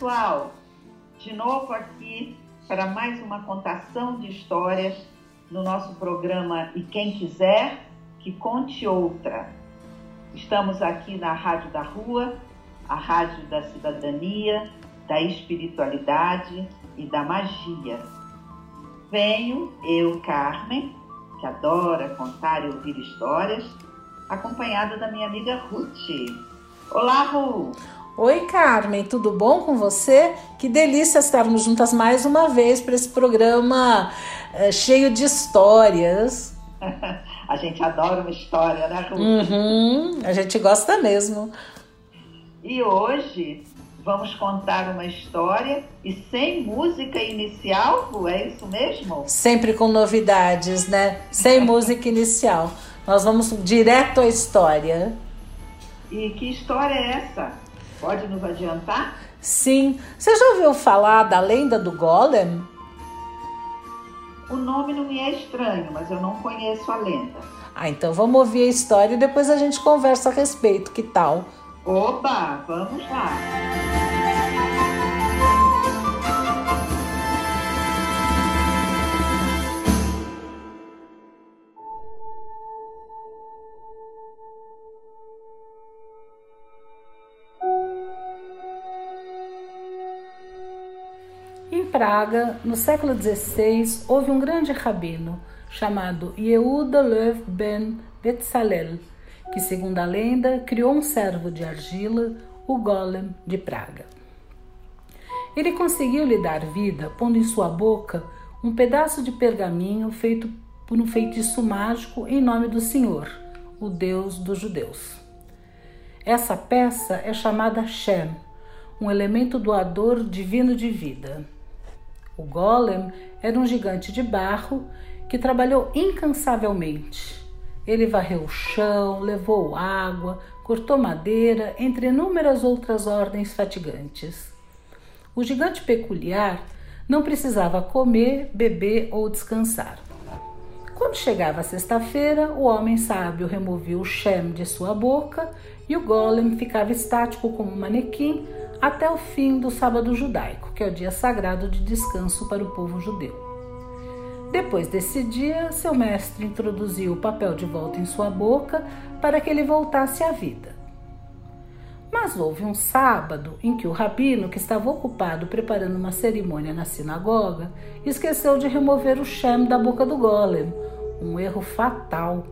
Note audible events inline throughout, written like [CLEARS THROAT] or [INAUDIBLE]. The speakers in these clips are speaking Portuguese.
Pessoal! De novo aqui para mais uma contação de histórias no nosso programa E Quem Quiser Que Conte Outra. Estamos aqui na Rádio da Rua, a rádio da cidadania, da espiritualidade e da magia. Venho, eu, Carmen, que adora contar e ouvir histórias, acompanhada da minha amiga Ruth. Olá, Ruth! Oi, Carmen, tudo bom com você? Que delícia estarmos juntas mais uma vez para esse programa é, cheio de histórias. [LAUGHS] a gente adora uma história, né, Ruth? Uhum, a gente gosta mesmo. E hoje vamos contar uma história e sem música inicial, é isso mesmo? Sempre com novidades, né? Sem [LAUGHS] música inicial. Nós vamos direto à história. E que história é essa? Pode nos adiantar? Sim. Você já ouviu falar da lenda do Golem? O nome não me é estranho, mas eu não conheço a lenda. Ah, então vamos ouvir a história e depois a gente conversa a respeito. Que tal? Oba, vamos lá. Praga, no século XVI, houve um grande rabino chamado Yehuda Lev ben Betzalel, que, segundo a lenda, criou um servo de argila, o Golem de Praga. Ele conseguiu lhe dar vida pondo em sua boca um pedaço de pergaminho feito por um feitiço mágico em nome do Senhor, o Deus dos judeus. Essa peça é chamada Shem, um elemento doador divino de vida. O golem era um gigante de barro que trabalhou incansavelmente. Ele varreu o chão, levou água, cortou madeira, entre inúmeras outras ordens fatigantes. O gigante peculiar não precisava comer, beber ou descansar. Quando chegava sexta-feira, o homem sábio removia o Shem de sua boca e o golem ficava estático como um manequim até o fim do sábado judaico, que é o dia sagrado de descanso para o povo judeu. Depois desse dia, seu mestre introduziu o papel de volta em sua boca para que ele voltasse à vida. Mas houve um sábado em que o rabino, que estava ocupado preparando uma cerimônia na sinagoga, esqueceu de remover o Shem da boca do golem, um erro fatal.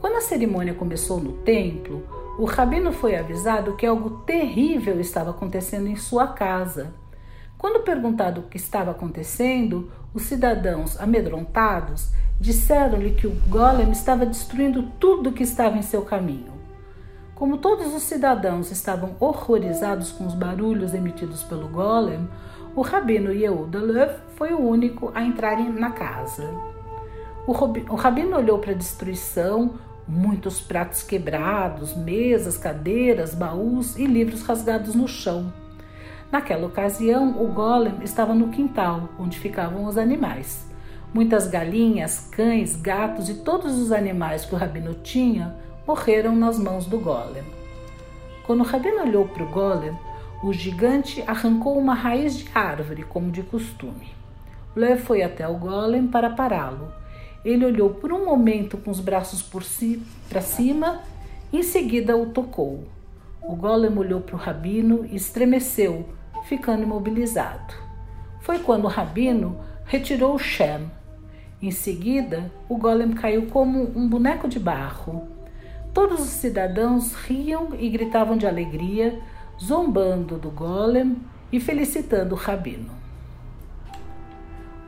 Quando a cerimônia começou no templo, o rabino foi avisado que algo terrível estava acontecendo em sua casa. Quando perguntado o que estava acontecendo, os cidadãos, amedrontados, disseram-lhe que o golem estava destruindo tudo que estava em seu caminho. Como todos os cidadãos estavam horrorizados com os barulhos emitidos pelo golem, o rabino Yehuda foi o único a entrar na casa. O rabino olhou para a destruição, muitos pratos quebrados, mesas, cadeiras, baús e livros rasgados no chão. Naquela ocasião, o golem estava no quintal, onde ficavam os animais. Muitas galinhas, cães, gatos e todos os animais que o rabino tinha morreram nas mãos do golem. Quando o rabino olhou para o golem, o gigante arrancou uma raiz de árvore, como de costume. Lev foi até o golem para pará-lo ele olhou por um momento com os braços por si, para cima, em seguida o tocou. O golem olhou para o rabino e estremeceu, ficando imobilizado. Foi quando o rabino retirou o Shem. Em seguida, o golem caiu como um boneco de barro. Todos os cidadãos riam e gritavam de alegria, zombando do golem e felicitando o rabino.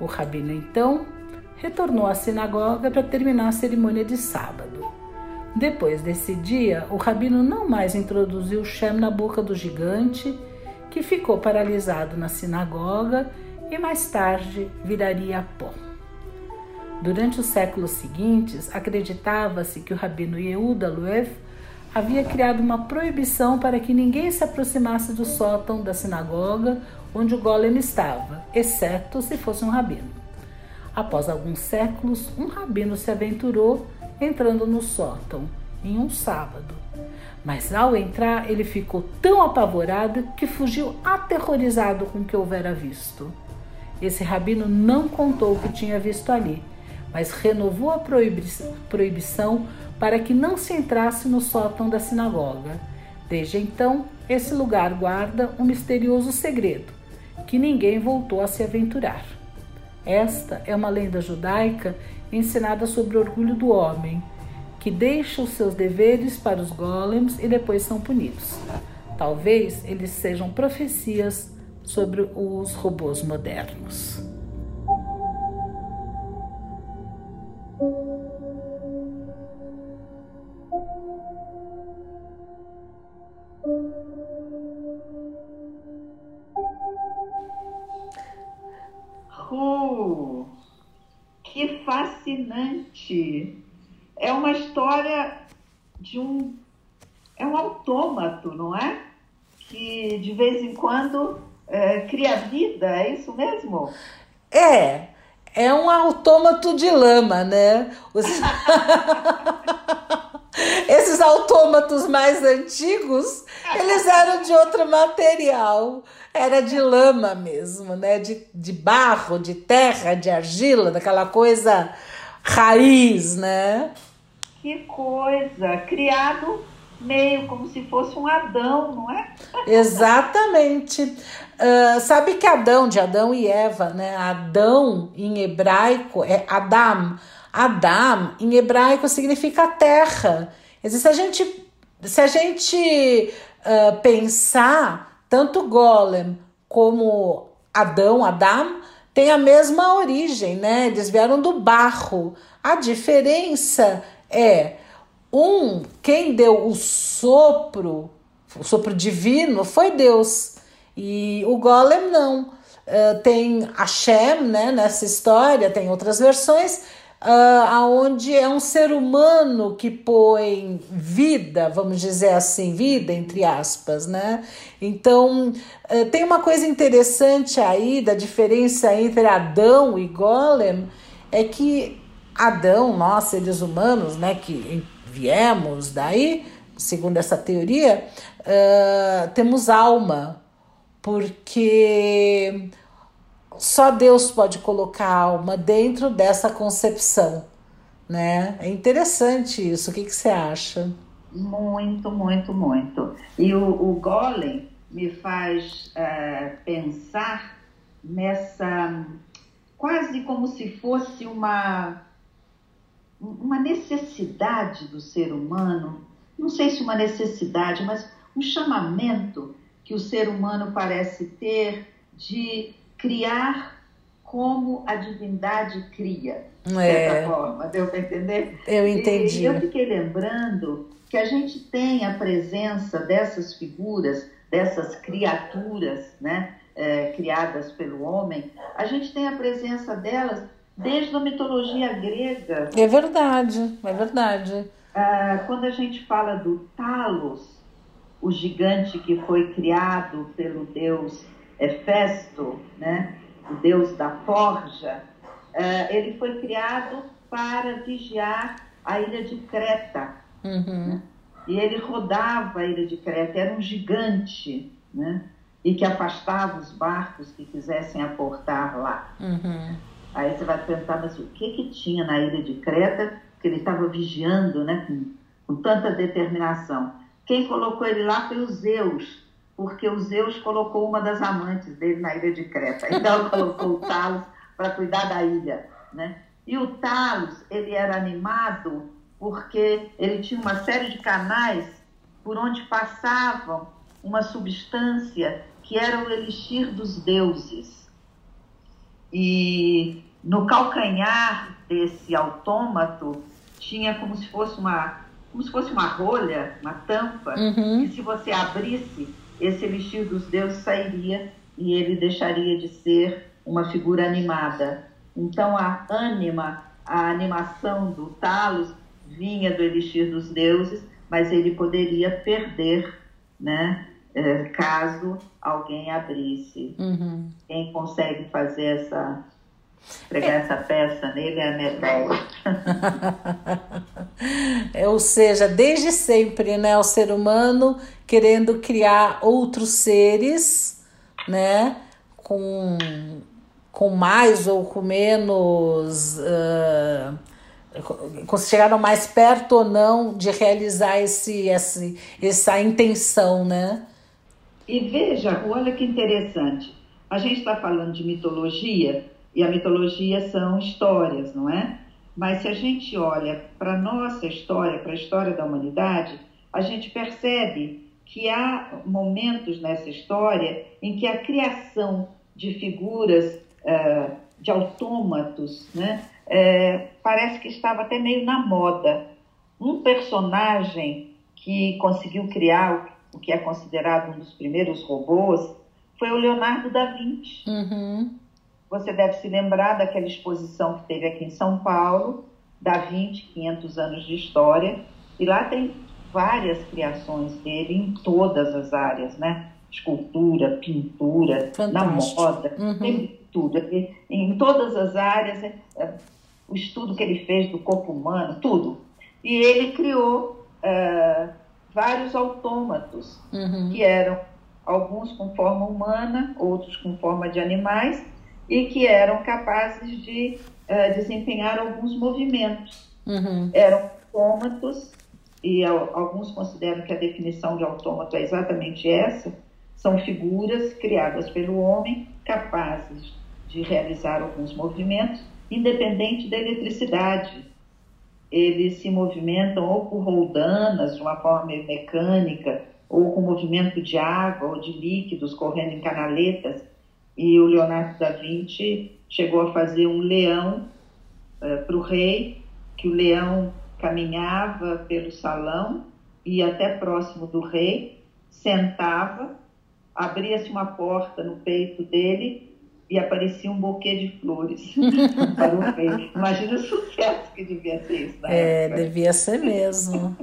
O rabino então retornou à sinagoga para terminar a cerimônia de sábado. Depois desse dia, o rabino não mais introduziu Shem na boca do gigante, que ficou paralisado na sinagoga e mais tarde viraria pó. Durante os séculos seguintes, acreditava-se que o rabino Yehuda Luev havia criado uma proibição para que ninguém se aproximasse do sótão da sinagoga onde o golem estava, exceto se fosse um rabino. Após alguns séculos, um rabino se aventurou entrando no sótão em um sábado. Mas ao entrar, ele ficou tão apavorado que fugiu aterrorizado com o que houvera visto. Esse rabino não contou o que tinha visto ali, mas renovou a proibição para que não se entrasse no sótão da sinagoga. Desde então, esse lugar guarda um misterioso segredo, que ninguém voltou a se aventurar. Esta é uma lenda judaica ensinada sobre o orgulho do homem, que deixa os seus deveres para os golems e depois são punidos. Talvez eles sejam profecias sobre os robôs modernos. De um. É um autômato, não é? Que de vez em quando é, cria vida, é isso mesmo? É, é um autômato de lama, né? Os... [LAUGHS] Esses autômatos mais antigos, eles eram de outro material. Era de lama mesmo, né? De, de barro, de terra, de argila, daquela coisa raiz, né? Que coisa! Criado meio como se fosse um Adão, não é? [LAUGHS] Exatamente. Uh, sabe que Adão, de Adão e Eva, né? Adão em hebraico é Adam. Adam em hebraico significa terra. Se a gente, se a gente uh, pensar, tanto Golem como Adão, Adam, tem a mesma origem, né? Eles vieram do barro. A diferença é um, quem deu o sopro, o sopro divino, foi Deus. E o Golem não. Uh, tem Hashem né, nessa história, tem outras versões, uh, aonde é um ser humano que põe vida, vamos dizer assim, vida entre aspas, né? Então uh, tem uma coisa interessante aí da diferença entre Adão e Golem, é que Adão, nós seres humanos, né, que viemos daí, segundo essa teoria, uh, temos alma, porque só Deus pode colocar alma dentro dessa concepção, né? É interessante isso. O que, que você acha? Muito, muito, muito. E o, o Golem me faz uh, pensar nessa quase como se fosse uma uma necessidade do ser humano, não sei se uma necessidade, mas um chamamento que o ser humano parece ter de criar como a divindade cria, de é. certa forma. Deu para entender? Eu entendi. E eu fiquei lembrando que a gente tem a presença dessas figuras, dessas criaturas, né, é, criadas pelo homem, a gente tem a presença delas desde a mitologia grega. É verdade, é verdade. Ah, quando a gente fala do Talos, o gigante que foi criado pelo deus Hefesto, né? o deus da forja, uh, ele foi criado para vigiar a ilha de Creta. Uhum. Né? E ele rodava a ilha de Creta, era um gigante, né? e que afastava os barcos que quisessem aportar lá. Uhum. Aí você vai perguntar, mas o que, que tinha na ilha de Creta que ele estava vigiando né, com, com tanta determinação? Quem colocou ele lá foi o Zeus, porque o Zeus colocou uma das amantes dele na ilha de Creta. Então [LAUGHS] colocou o Talos para cuidar da ilha, né? E o Talos, ele era animado porque ele tinha uma série de canais por onde passavam uma substância que era o elixir dos deuses. E no calcanhar desse autômato tinha como se fosse uma como se fosse uma rolha, uma tampa, uhum. que se você abrisse, esse elixir dos deuses sairia e ele deixaria de ser uma figura animada. Então a ânima, a animação do Talos vinha do elixir dos deuses, mas ele poderia perder, né? É, caso alguém abrisse. Uhum. Quem consegue fazer essa pregar essa peça nele é a Medeia. [LAUGHS] é, ou seja, desde sempre, né, o ser humano querendo criar outros seres, né, com, com mais ou com menos. Uh, chegaram mais perto ou não de realizar esse, esse, essa intenção, né? E veja, olha que interessante. A gente está falando de mitologia, e a mitologia são histórias, não é? Mas se a gente olha para a nossa história, para a história da humanidade, a gente percebe que há momentos nessa história em que a criação de figuras, uh, de autômatos, né, uh, parece que estava até meio na moda. Um personagem que conseguiu criar o que é considerado um dos primeiros robôs foi o Leonardo da Vinci. Uhum. Você deve se lembrar daquela exposição que teve aqui em São Paulo, da Vinci, 500 anos de história, e lá tem várias criações dele em todas as áreas, né? Escultura, pintura, Fantástico. na moda, uhum. tem tudo. Em todas as áreas, é, é, o estudo que ele fez do corpo humano, tudo. E ele criou é, vários autômatos, uhum. que eram alguns com forma humana, outros com forma de animais, e que eram capazes de uh, desempenhar alguns movimentos. Uhum. Eram autômatos, e alguns consideram que a definição de autômato é exatamente essa, são figuras criadas pelo homem capazes de realizar alguns movimentos, independente da eletricidade. Eles se movimentam ou por roldanas, de uma forma mecânica, ou com movimento de água ou de líquidos correndo em canaletas. E o Leonardo da Vinci chegou a fazer um leão uh, para o rei, que o leão caminhava pelo salão, ia até próximo do rei, sentava, abria-se uma porta no peito dele e aparecia um buquê de flores [LAUGHS] para o rei. Imagina o sucesso que devia ser isso É, época. devia ser mesmo.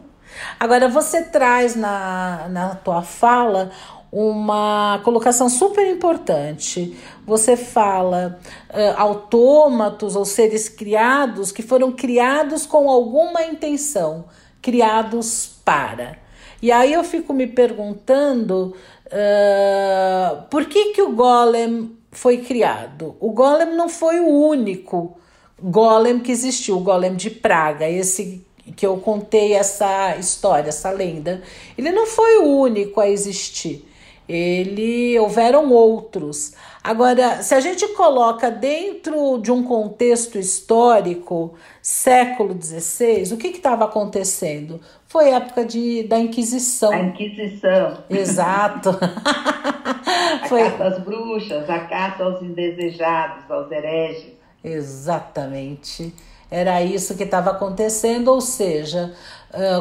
Agora, você traz na, na tua fala uma colocação super importante. Você fala uh, autômatos ou seres criados que foram criados com alguma intenção, criados para. E aí eu fico me perguntando uh, por que, que o golem foi criado. O golem não foi o único golem que existiu, o golem de Praga, esse que eu contei essa história, essa lenda. Ele não foi o único a existir ele houveram outros. Agora, se a gente coloca dentro de um contexto histórico, século XVI, o que estava acontecendo? Foi época de, da Inquisição. A Inquisição. Exato. [LAUGHS] [LAUGHS] a Foi... caça às bruxas, a caça aos indesejados, aos hereges. Exatamente. Era isso que estava acontecendo, ou seja,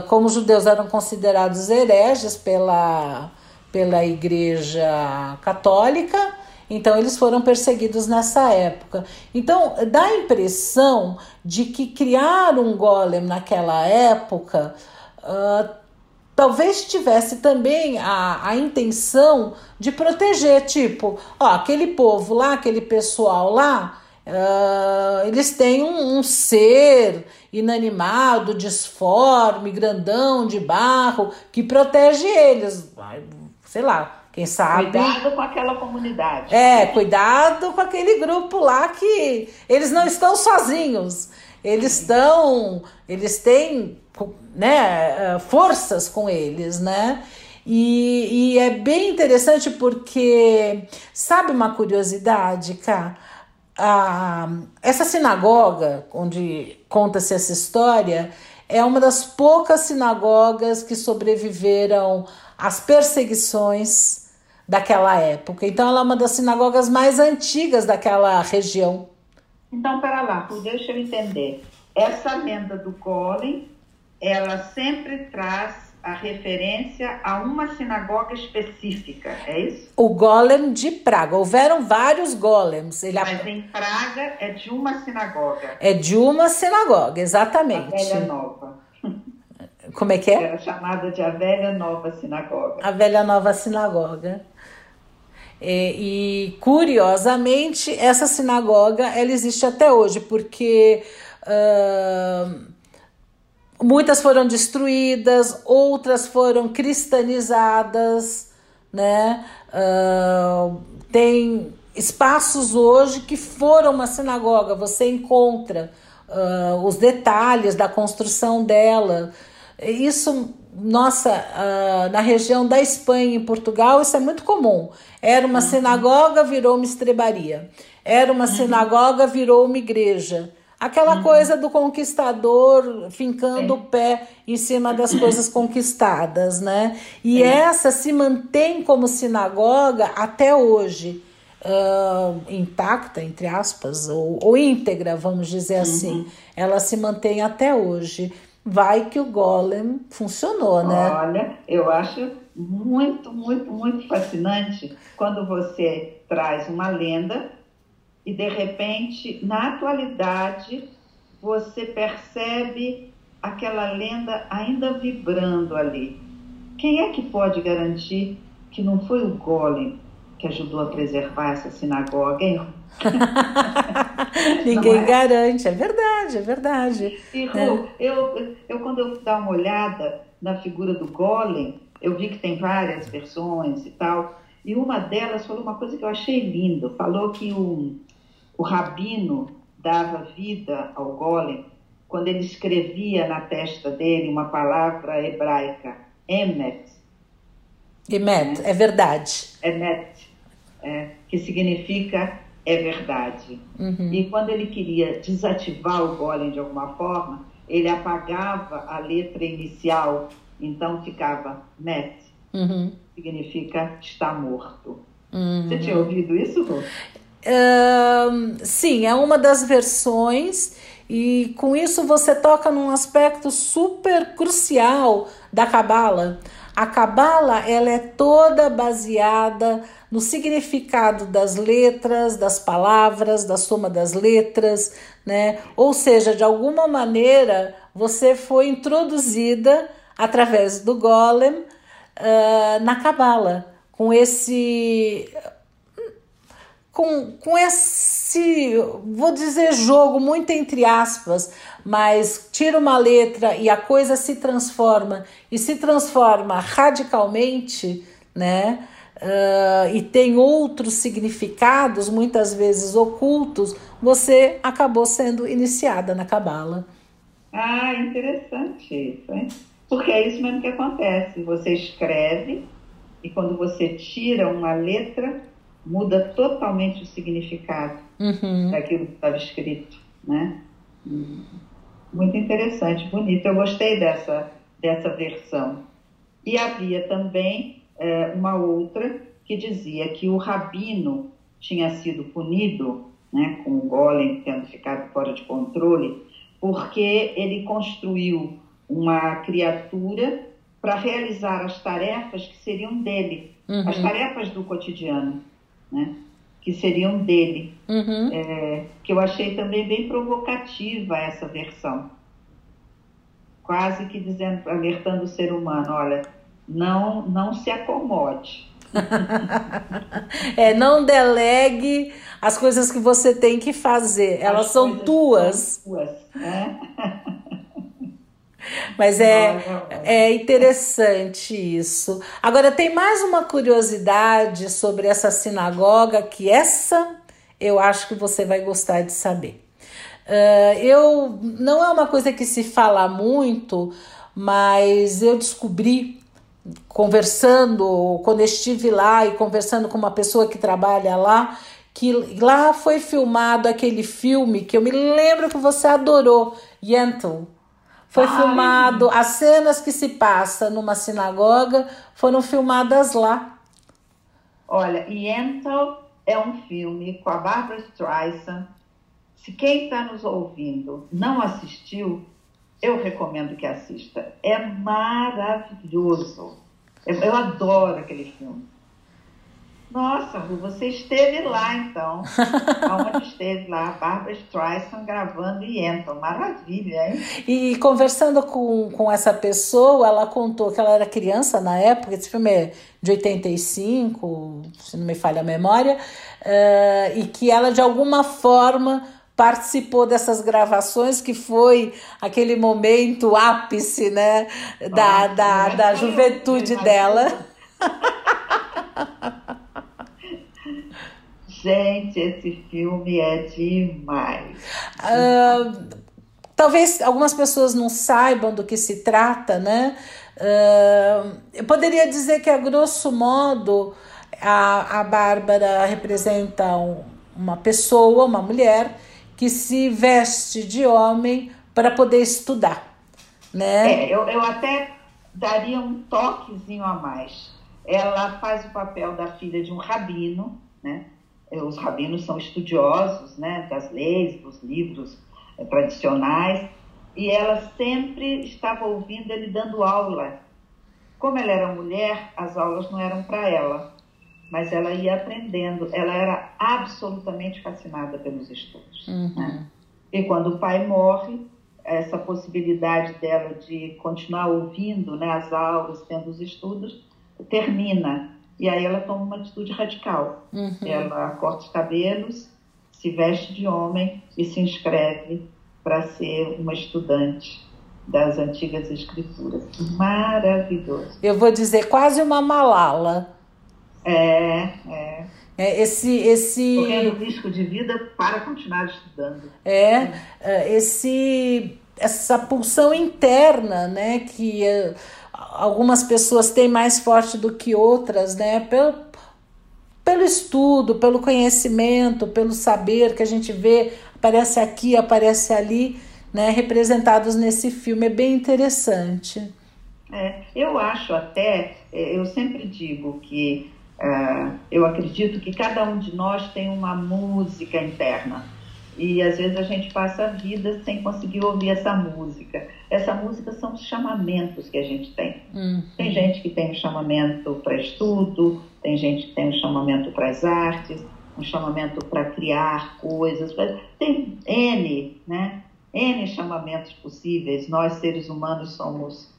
como os judeus eram considerados hereges pela pela Igreja Católica, então eles foram perseguidos nessa época. Então dá a impressão de que criar um golem naquela época uh, talvez tivesse também a, a intenção de proteger, tipo, ó, aquele povo lá, aquele pessoal lá. Uh, eles têm um, um, ser inanimado, disforme, grandão, de barro, que protege eles sei lá, quem sabe. Cuidado com aquela comunidade. É, cuidado com aquele grupo lá que eles não estão sozinhos. Eles estão, eles têm, né, eh, forças com eles, né? E, e é bem interessante porque, sabe uma curiosidade, cá? A, essa sinagoga onde conta-se essa história é uma das poucas sinagogas que sobreviveram as perseguições daquela época. Então, ela é uma das sinagogas mais antigas daquela região. Então, para lá, deixa eu entender. Essa lenda do Golem, ela sempre traz a referência a uma sinagoga específica, é isso? O Golem de Praga. Houveram vários golems. Ele Mas em Praga é de uma sinagoga. É de uma sinagoga, exatamente. A Velha Nova. Como é que é? Era chamada de a Velha Nova Sinagoga. A Velha Nova Sinagoga. E, e, curiosamente, essa sinagoga ela existe até hoje, porque uh, muitas foram destruídas, outras foram cristanizadas, né? Uh, tem espaços hoje que foram uma sinagoga, você encontra uh, os detalhes da construção dela. Isso, nossa, uh, na região da Espanha, em Portugal, isso é muito comum. Era uma uhum. sinagoga, virou uma estrebaria. Era uma uhum. sinagoga, virou uma igreja. Aquela uhum. coisa do conquistador fincando o pé em cima das [CLEARS THROAT] coisas conquistadas, né? E essa se mantém como sinagoga até hoje. Uh, intacta, entre aspas, ou, ou íntegra, vamos dizer uhum. assim. Ela se mantém até hoje. Vai que o Golem funcionou, né? Olha, eu acho muito, muito, muito fascinante quando você traz uma lenda e de repente, na atualidade, você percebe aquela lenda ainda vibrando ali. Quem é que pode garantir que não foi o Golem que ajudou a preservar essa sinagoga, hein? [LAUGHS] Ninguém é? garante, é verdade, é verdade. E, Ru, é. eu, eu, quando eu dar uma olhada na figura do Golem, eu vi que tem várias versões e tal, e uma delas falou uma coisa que eu achei lindo, falou que o, o rabino dava vida ao golem quando ele escrevia na testa dele uma palavra hebraica, emet. Emet, é, é verdade. Emet, é, que significa é verdade. Uhum. E quando ele queria desativar o golem de alguma forma, ele apagava a letra inicial, então ficava met, uhum. significa está morto. Uhum. Você tinha ouvido isso, Rô? Sim, é uma das versões, e com isso você toca num aspecto super crucial da Cabala. A Cabala ela é toda baseada no significado das letras, das palavras, da soma das letras, né? Ou seja, de alguma maneira você foi introduzida através do Golem uh, na Cabala, com esse com, com esse, vou dizer jogo, muito entre aspas, mas tira uma letra e a coisa se transforma e se transforma radicalmente, né? Uh, e tem outros significados, muitas vezes ocultos, você acabou sendo iniciada na Cabala. Ah, interessante isso, hein? Porque é isso mesmo que acontece. Você escreve e quando você tira uma letra, muda totalmente o significado uhum. daquilo que estava escrito, né? Muito interessante, bonito. Eu gostei dessa, dessa versão. E havia também é, uma outra que dizia que o rabino tinha sido punido, né, com o golem tendo ficado fora de controle, porque ele construiu uma criatura para realizar as tarefas que seriam dele, uhum. as tarefas do cotidiano né? que seriam dele, uhum. é, que eu achei também bem provocativa essa versão, quase que dizendo, alertando o ser humano, olha, não, não se acomode. [LAUGHS] é, não delegue as coisas que você tem que fazer, elas são tuas. São tuas né? [LAUGHS] Mas é, é interessante isso. Agora, tem mais uma curiosidade sobre essa sinagoga, que essa eu acho que você vai gostar de saber. Uh, eu não é uma coisa que se fala muito, mas eu descobri conversando, quando estive lá e conversando com uma pessoa que trabalha lá, que lá foi filmado aquele filme que eu me lembro que você adorou, Yentl. Foi Ai. filmado, as cenas que se passa numa sinagoga foram filmadas lá. Olha, Yentl é um filme com a Barbara Streisand. Se quem está nos ouvindo não assistiu, eu recomendo que assista. É maravilhoso. Eu, eu adoro aquele filme. Nossa, você esteve lá então. [LAUGHS] Aonde esteve lá? A Barbara Streisand gravando e entra. Maravilha, hein? E conversando com, com essa pessoa, ela contou que ela era criança na época, esse filme é de 85, se não me falha a memória, uh, e que ela de alguma forma participou dessas gravações, que foi aquele momento ápice, né, da, Nossa, da, da juventude dela. [LAUGHS] Gente, esse filme é demais. Uh, talvez algumas pessoas não saibam do que se trata, né? Uh, eu poderia dizer que, a grosso modo, a, a Bárbara representa um, uma pessoa, uma mulher, que se veste de homem para poder estudar. Né? É, eu, eu até daria um toquezinho a mais. Ela faz o papel da filha de um rabino, né? Os rabinos são estudiosos né, das leis, dos livros é, tradicionais, e ela sempre estava ouvindo ele dando aula. Como ela era mulher, as aulas não eram para ela, mas ela ia aprendendo. Ela era absolutamente fascinada pelos estudos. Uhum. Né? E quando o pai morre, essa possibilidade dela de continuar ouvindo né, as aulas, tendo os estudos, termina. E aí ela toma uma atitude radical. Uhum. Ela corta os cabelos, se veste de homem e se inscreve para ser uma estudante das antigas escrituras. Maravilhoso. Eu vou dizer quase uma Malala. É, é. É, esse, esse... Correndo risco de vida para continuar estudando. É, é esse, essa pulsão interna, né, que algumas pessoas têm mais forte do que outras, né? Pelo, pelo estudo, pelo conhecimento, pelo saber que a gente vê, aparece aqui, aparece ali, né? Representados nesse filme. É bem interessante. É, eu acho até, é, eu sempre digo que uh, eu acredito que cada um de nós tem uma música interna. E às vezes a gente passa a vida sem conseguir ouvir essa música. Essa música são os chamamentos que a gente tem. Uhum. Tem gente que tem um chamamento para estudo, tem gente que tem um chamamento para as artes, um chamamento para criar coisas. Tem N, né? N chamamentos possíveis. Nós, seres humanos, somos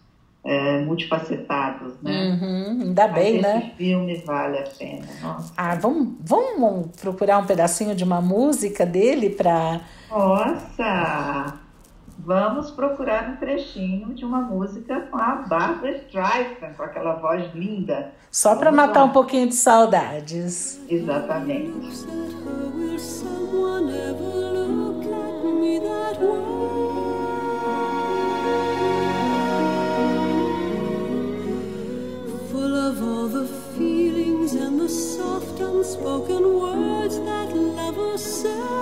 é, multifacetados, né? Uhum, ainda bem, Mas né? Esse filme vale a pena. Nossa. Ah, vamos, vamos procurar um pedacinho de uma música dele para. Nossa! Vamos procurar um trechinho de uma música com a Barbara Streisand, com aquela voz linda. Só para matar lá. um pouquinho de saudades. Exatamente. of all the feelings and the soft unspoken words that lovers say.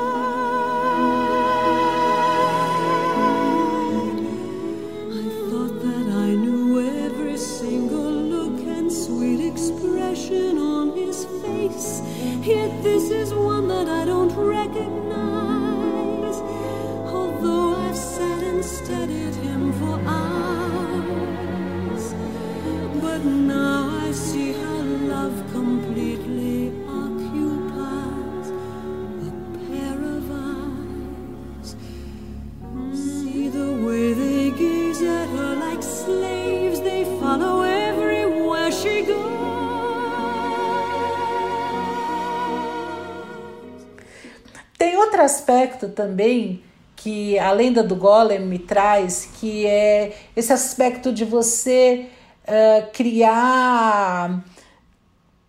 Aspecto também que a lenda do Golem me traz, que é esse aspecto de você uh, criar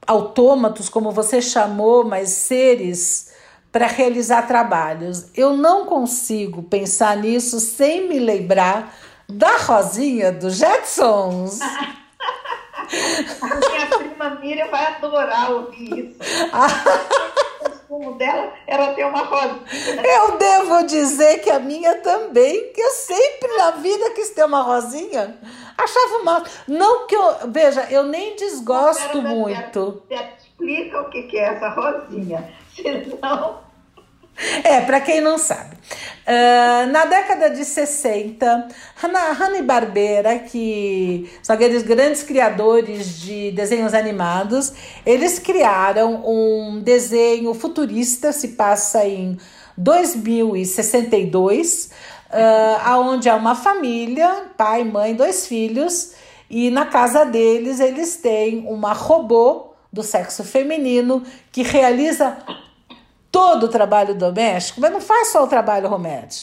autômatos, como você chamou, mas seres para realizar trabalhos. Eu não consigo pensar nisso sem me lembrar da Rosinha dos Jetsons. [LAUGHS] A minha prima Miriam vai adorar ouvir isso. [LAUGHS] consumo dela era ter uma rosinha. Eu devo dizer que a minha também, que eu sempre na vida quis ter uma rosinha. Achava uma. Não que eu. Veja, eu nem desgosto muito. explica o que é essa rosinha, [LAUGHS] senão [LAUGHS] é, para quem não sabe. Uh, na década de 60, Hanna-Barbera, que são aqueles grandes criadores de desenhos animados, eles criaram um desenho futurista, se passa em 2062, uh, aonde há uma família, pai, mãe, dois filhos, e na casa deles eles têm uma robô do sexo feminino que realiza todo o trabalho doméstico, mas não faz só o trabalho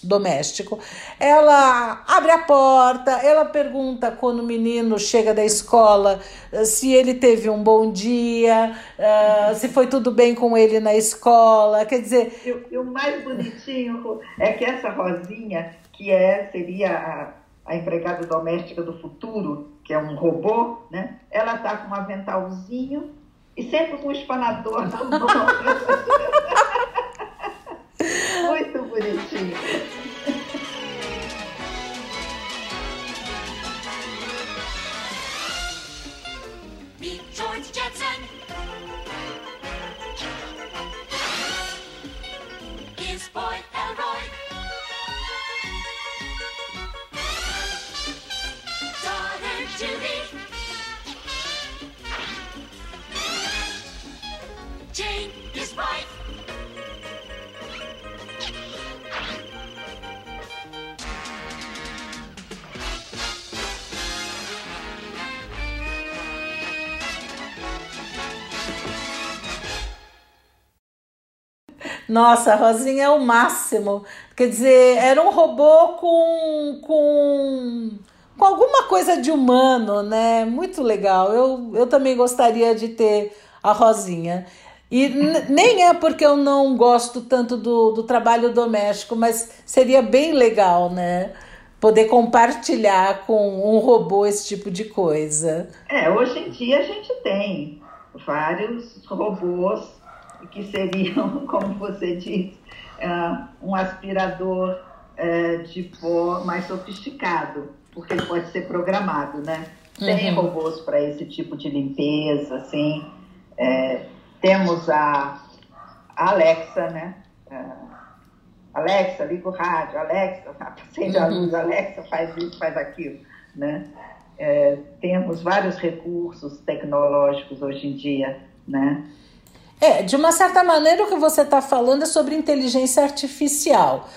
doméstico. Ela abre a porta, ela pergunta quando o menino chega da escola eh, se ele teve um bom dia, uh, se foi tudo bem com ele na escola. Quer dizer. E, o mais bonitinho é que essa Rosinha, que é, seria a, a empregada doméstica do futuro, que é um robô, né? Ela tá com um aventalzinho e sempre com o espanador na mão. [LAUGHS] Muito bonitinho. Nossa, a Rosinha é o máximo. Quer dizer, era um robô com, com, com alguma coisa de humano, né? Muito legal. Eu, eu também gostaria de ter a Rosinha. E nem é porque eu não gosto tanto do, do trabalho doméstico, mas seria bem legal, né? Poder compartilhar com um robô esse tipo de coisa. É, hoje em dia a gente tem vários robôs que seriam, [LAUGHS] como você diz, uh, um aspirador uh, de pó mais sofisticado, porque ele pode ser programado, né? Tem uhum. robôs para esse tipo de limpeza, assim. É, temos a, a Alexa, né? Uh, Alexa, liga o rádio, Alexa, [LAUGHS] acende uhum. a luz, Alexa, faz isso, faz aquilo, né? É, temos vários recursos tecnológicos hoje em dia, né? É, de uma certa maneira o que você está falando é sobre inteligência artificial.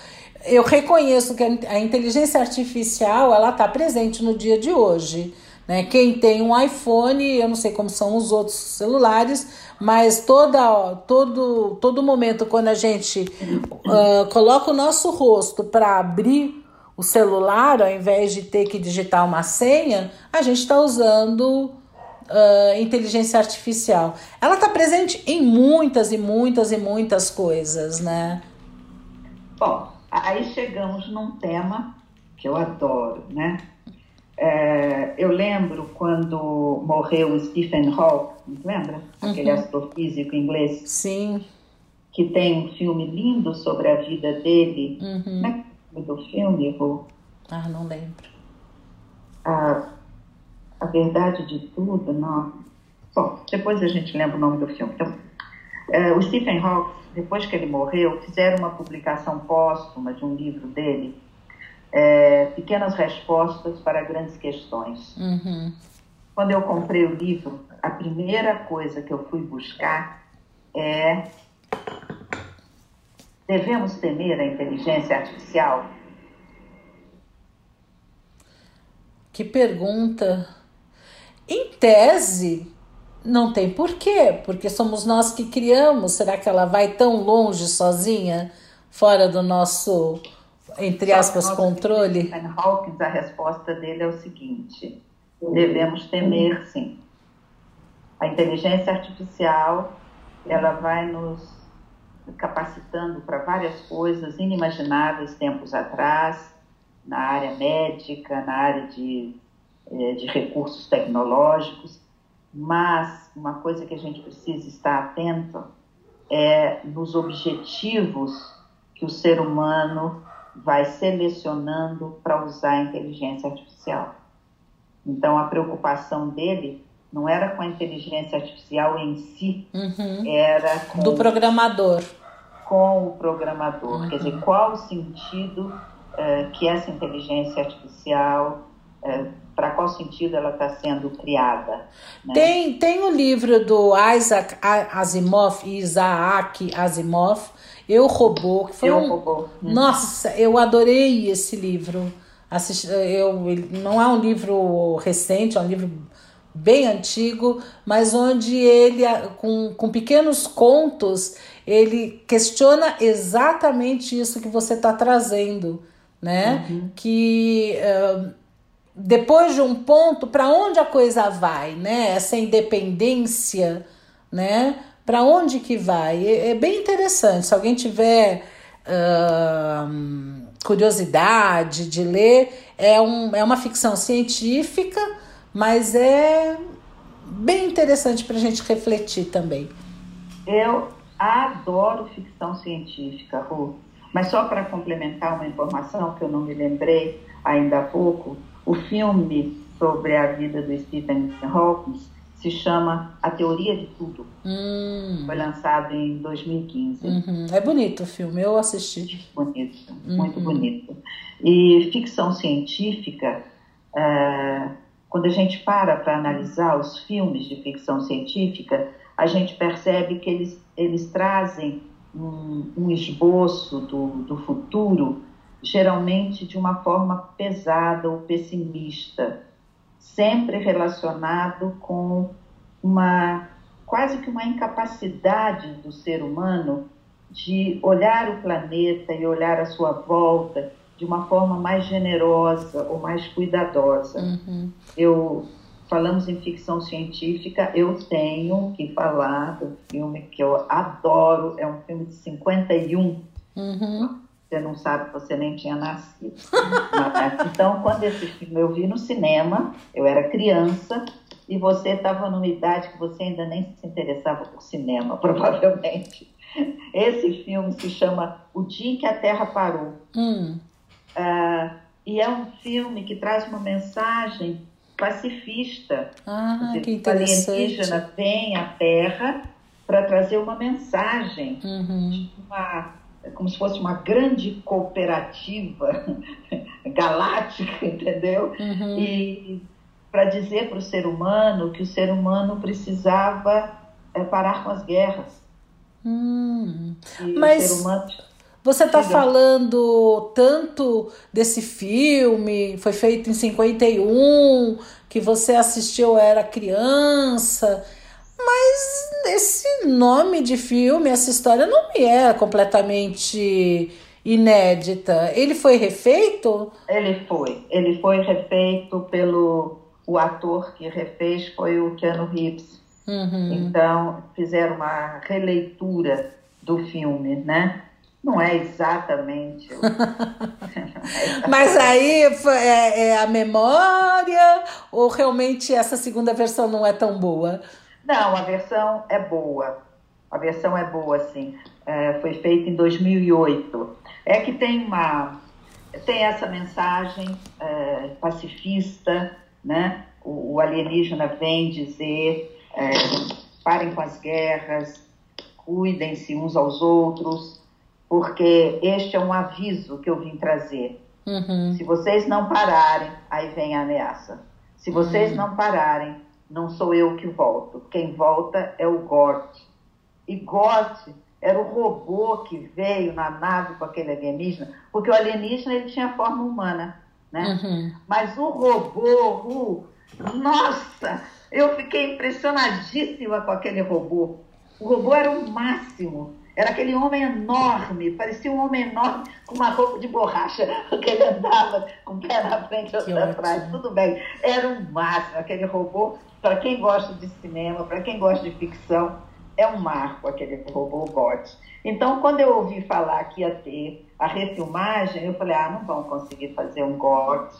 Eu reconheço que a inteligência artificial ela está presente no dia de hoje. Né? Quem tem um iPhone, eu não sei como são os outros celulares, mas toda, todo, todo momento quando a gente uh, coloca o nosso rosto para abrir o celular, ao invés de ter que digitar uma senha, a gente está usando uh, inteligência artificial. Ela está presente em muitas e muitas e muitas coisas, né? Bom, aí chegamos num tema que eu adoro, né? É, eu lembro quando morreu Stephen Hawking, lembra? Aquele uhum. astrofísico inglês. Sim. Que tem um filme lindo sobre a vida dele. Uhum. Como é que é do filme, Rô? Ah, não lembro. Ah, a verdade de tudo, não. Bom, depois a gente lembra o nome do filme. Então, é, o Stephen Hawking, depois que ele morreu, fizeram uma publicação póstuma de um livro dele, é, Pequenas Respostas para Grandes Questões. Uhum. Quando eu comprei o livro, a primeira coisa que eu fui buscar é devemos temer a inteligência artificial? Que pergunta! Em tese, não tem porquê, porque somos nós que criamos. Será que ela vai tão longe sozinha, fora do nosso, entre aspas, controle? Hawking, a resposta dele é o seguinte: devemos temer, sim. A inteligência artificial ela vai nos capacitando para várias coisas inimagináveis tempos atrás, na área médica, na área de de recursos tecnológicos, mas uma coisa que a gente precisa estar atento é nos objetivos que o ser humano vai selecionando para usar a inteligência artificial. Então, a preocupação dele não era com a inteligência artificial em si, Uhum. era com, Do programador. com o programador. Quer dizer, qual o sentido eh, que essa inteligência artificial, eh, para qual sentido ela está sendo criada? né? Tem, tem o livro do Isaac Asimov, Isaac Asimov, Eu Robô, que foi Eu, um, robô. Nossa, eu adorei esse livro. Assisti, eu, não é um livro recente, é um livro bem antigo, mas onde ele, com, com pequenos contos, ele questiona exatamente isso que você está trazendo, né? Que uh, depois de um ponto, para onde a coisa vai, né? Essa independência, né? Para onde que vai? É, é, bem interessante. Se alguém tiver uh, curiosidade de ler, é, um, é uma ficção científica, mas é bem interessante para a gente refletir também. Eu adoro ficção científica, Ru. Mas só para complementar uma informação que eu não me lembrei ainda há pouco, o filme sobre a vida do Stephen Hawking se chama A Teoria de Tudo. Hum. Foi lançado em 2015. Uhum. É bonito o filme, eu assisti. Bonito, uhum. muito bonito. E ficção científica, uh, quando a gente para para analisar os filmes de ficção científica, a gente percebe que eles, eles trazem um, um esboço do, do futuro, geralmente de uma forma pesada ou pessimista, sempre relacionado com uma quase que uma incapacidade do ser humano de olhar o planeta e olhar a sua volta de uma forma mais generosa ou mais cuidadosa. Uhum. Eu falamos em ficção científica, eu tenho que falar do filme que eu adoro, é um filme de 51. Uhum. Você não sabe, você nem tinha nascido. [LAUGHS] então, quando esse filme eu vi no cinema, eu era criança e você estava numa idade que você ainda nem se interessava por cinema, [LAUGHS] provavelmente. Esse filme se chama O Dia em que a Terra Parou. Hum. Uh, e é um filme que traz uma mensagem pacifista. Ah, dizer, que interessante. O alienígena vem à Terra para trazer uma mensagem, uhum. uma, como se fosse uma grande cooperativa [LAUGHS] galáctica, entendeu? Uhum. E para dizer para o ser humano que o ser humano precisava é, parar com as guerras. Hum. Mas humano você está falando tanto desse filme, foi feito em 51, que você assistiu era criança, mas esse nome de filme, essa história não me é completamente inédita. Ele foi refeito? Ele foi. Ele foi refeito pelo o ator que refez foi o Keanu Reeves. Uhum. Então fizeram uma releitura do filme, né? Não é exatamente. O... [LAUGHS] Mas aí é, é, a memória ou realmente essa segunda versão não é tão boa? Não, a versão é boa. A versão é boa, sim. É, foi feita em 2008. É que tem uma tem essa mensagem é, pacifista, né? O, o, alienígena vem dizer é, parem com as guerras, cuidem-se uns aos outros porque este é um aviso que eu vim trazer. Uhum. Se vocês não pararem, aí vem a ameaça. Se vocês uhum. não pararem, não sou eu que volto. Quem volta é o Gort. E Gort era o robô que veio na nave com aquele alienígena, porque o alienígena ele tinha forma humana, né? Uhum. Mas o robô, uh, nossa, eu fiquei impressionadíssima com aquele robô. O robô era o máximo. Era aquele homem enorme, parecia um homem enorme com uma roupa de borracha, [LAUGHS] que ele andava com o pé na frente e outro atrás, tudo bem. Era um máximo, aquele robô, para quem gosta de cinema, para quem gosta de ficção, é um marco aquele robô Bot. Então, quando eu ouvi falar que ia ter a refilmagem, eu falei, ah, não vão conseguir fazer um GOT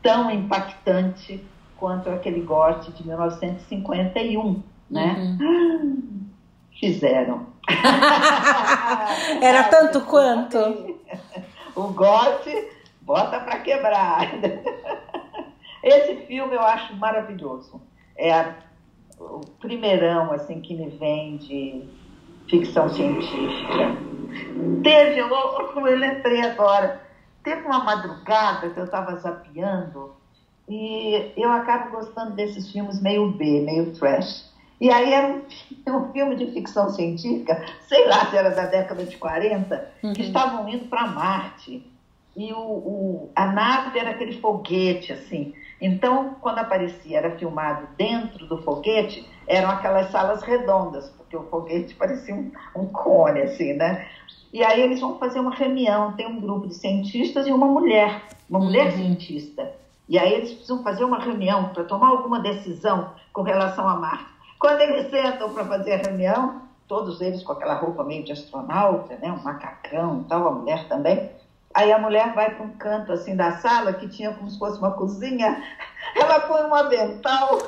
tão impactante quanto aquele GOT de 1951, né? Uhum. Fizeram. [LAUGHS] Era tanto quanto? [LAUGHS] O gote bota para quebrar. [LAUGHS] Esse filme eu acho maravilhoso. É o primeirão assim que me vem de ficção científica. Teve, eu, eu lembrei agora, teve uma madrugada que eu estava zapeando e eu acabo gostando desses filmes meio B, meio trash. E aí era um, um filme de ficção científica, sei lá se era da década de 40, uhum. que estavam indo para Marte. E o, o, a nave era aquele foguete, assim. Então, quando aparecia, era filmado dentro do foguete, eram aquelas salas redondas, porque o foguete [LAUGHS] parecia um, um cone, assim, né? E aí eles vão fazer uma reunião, tem um grupo de cientistas e uma mulher, uma mulher uhum. cientista. E aí eles precisam fazer uma reunião para tomar alguma decisão com relação a Marte. Quando eles sentam para fazer a reunião, todos eles com aquela roupa meio de astronauta, né, um macacão e tal, a mulher também. Aí a mulher vai para um canto assim da sala que tinha como se fosse uma cozinha. Ela põe um avental [LAUGHS]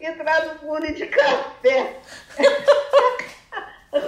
e traz um bule de café. [LAUGHS]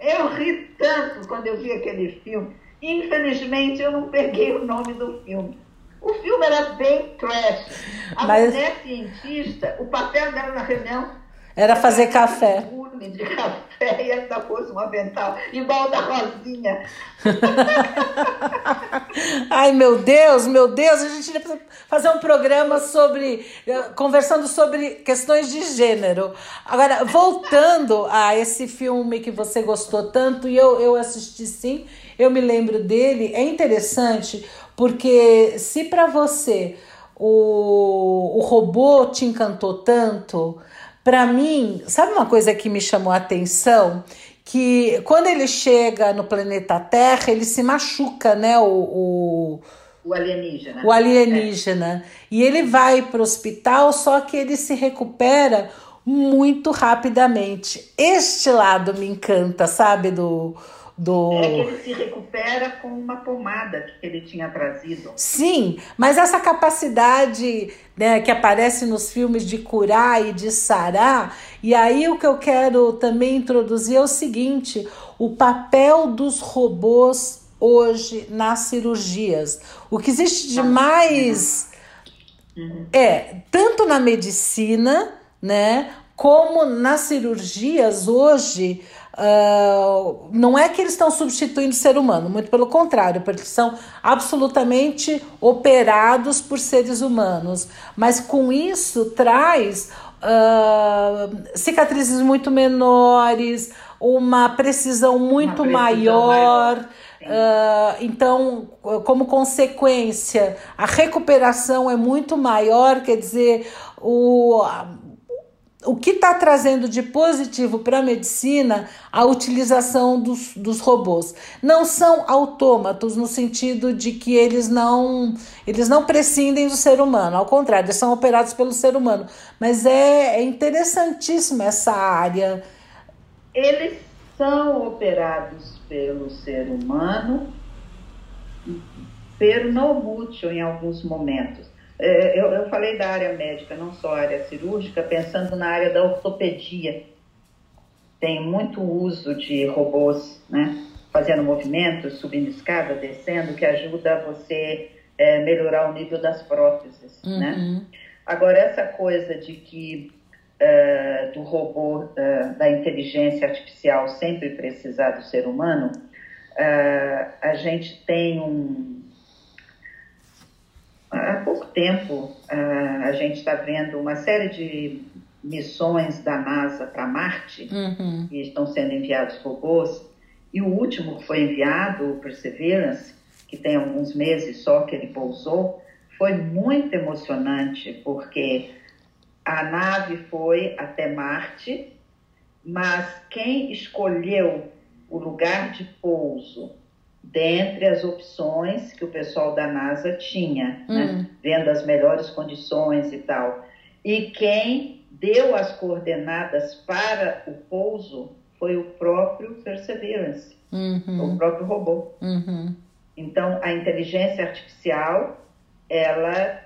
eu ri tanto quando eu vi aquele filme. Infelizmente, eu não peguei o nome do filme. O filme era bem trash. A Mas... mulher cientista, o papel dela na reunião era fazer café. de café e ela pôs um avental igual da Rosinha. [LAUGHS] Ai, meu Deus, meu Deus, a gente precisa fazer um programa sobre. Eh, conversando sobre questões de gênero. Agora, voltando a esse filme que você gostou tanto, e eu, eu assisti sim, eu me lembro dele, é interessante, porque se para você o, o robô te encantou tanto para mim, sabe uma coisa que me chamou a atenção? Que quando ele chega no planeta Terra, ele se machuca, né? O, o, o alienígena. O alienígena. É. E ele vai para o hospital, só que ele se recupera muito rapidamente. Este lado me encanta, sabe? Do, do. É que ele se recupera com uma pomada que ele tinha trazido. Sim, mas essa capacidade né, que aparece nos filmes de curar e de sarar, e aí o que eu quero também introduzir é o seguinte: o papel dos robôs hoje nas cirurgias. O que existe de mais. Uhum. É, tanto na medicina, né, como nas cirurgias hoje, Uh, não é que eles estão substituindo o ser humano, muito pelo contrário, porque são absolutamente operados por seres humanos. Mas com isso traz uh, cicatrizes muito menores, uma precisão muito uma precisão maior. maior. Uh, então, como consequência, a recuperação é muito maior, quer dizer, o, o que está trazendo de positivo para a medicina a utilização dos, dos robôs. Não são autômatos no sentido de que eles não eles não prescindem do ser humano, ao contrário, eles são operados pelo ser humano. Mas é, é interessantíssima essa área. Eles são operados pelo ser humano, pero não mútil em alguns momentos. É, eu, eu falei da área médica, não só a área cirúrgica, pensando na área da ortopedia. Tem muito uso de robôs, né? Fazendo movimentos, subindo escada, descendo, que ajuda você é, melhorar o nível das próteses, uhum. né? Agora, essa coisa de que uh, do robô, uh, da inteligência artificial sempre precisar do ser humano, uh, a gente tem um, Há pouco tempo, a gente está vendo uma série de missões da NASA para Marte, uhum. e estão sendo enviados robôs, e o último que foi enviado, o Perseverance, que tem alguns meses só que ele pousou, foi muito emocionante, porque a nave foi até Marte, mas quem escolheu o lugar de pouso dentre as opções que o pessoal da NASA tinha, né? hum. né? vendo as melhores condições e tal. E quem deu as coordenadas para o pouso foi o próprio Perseverance, uhum. o próprio robô. Uhum. Então, a inteligência artificial, ela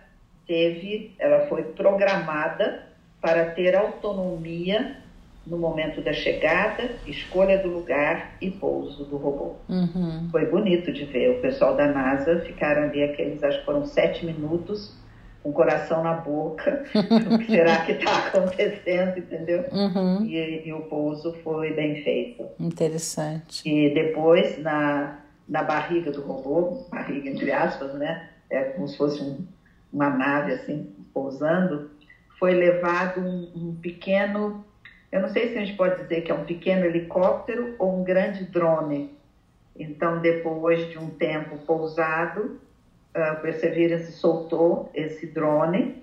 teve, ela foi programada para ter autonomia no momento da chegada, escolha do lugar e pouso do robô. Uhum. Foi bonito de ver. O pessoal da NASA ficaram ali aqueles, acho que foram sete minutos, com o coração na boca. [LAUGHS] o que será que está acontecendo, entendeu? Uhum. E, e, o pouso foi bem feito. Interessante. E depois, na, na barriga do robô, barriga entre aspas, né? É como se fosse um, uma nave assim, pousando, foi levado um, um pequeno, eu não sei se a gente pode dizer que é um pequeno helicóptero ou um grande drone. Então, depois de um tempo pousado, uh, Perseverance soltou esse drone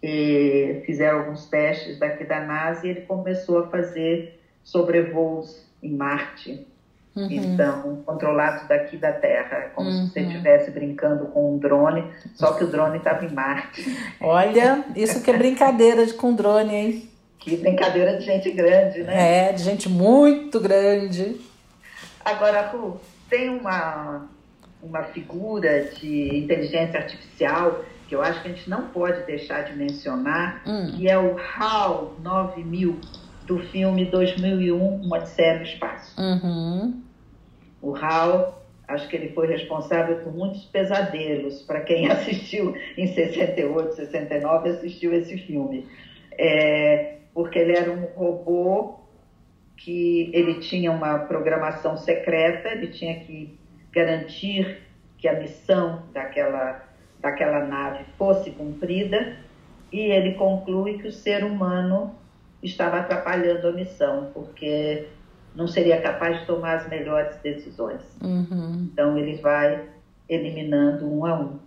e fizeram alguns testes daqui da NASA e ele começou a fazer sobrevoos em Marte. Uhum. Então, controlados daqui da Terra, como uhum. se você uhum. estivesse brincando com um drone, só que o drone estava em Marte. Olha, isso que é brincadeira de, com drone, hein? Que brincadeira de gente grande, né? É, de gente muito grande. Agora, Ru, tem uma, uma figura de inteligência artificial que eu acho que a gente não pode deixar de mencionar, hum. que é o HAL 9000 do filme 2001, Uma Odisseia no Espaço. Uhum. O HAL, acho que ele foi responsável por muitos pesadelos para quem [LAUGHS] assistiu em 68, 69, assistiu esse filme. É, porque ele era um robô que ele tinha uma programação secreta, ele tinha que garantir que a missão daquela, daquela nave fosse cumprida, e ele conclui que o ser humano estava atrapalhando a missão, porque não seria capaz de tomar as melhores decisões. Uhum. Então ele vai eliminando um a um.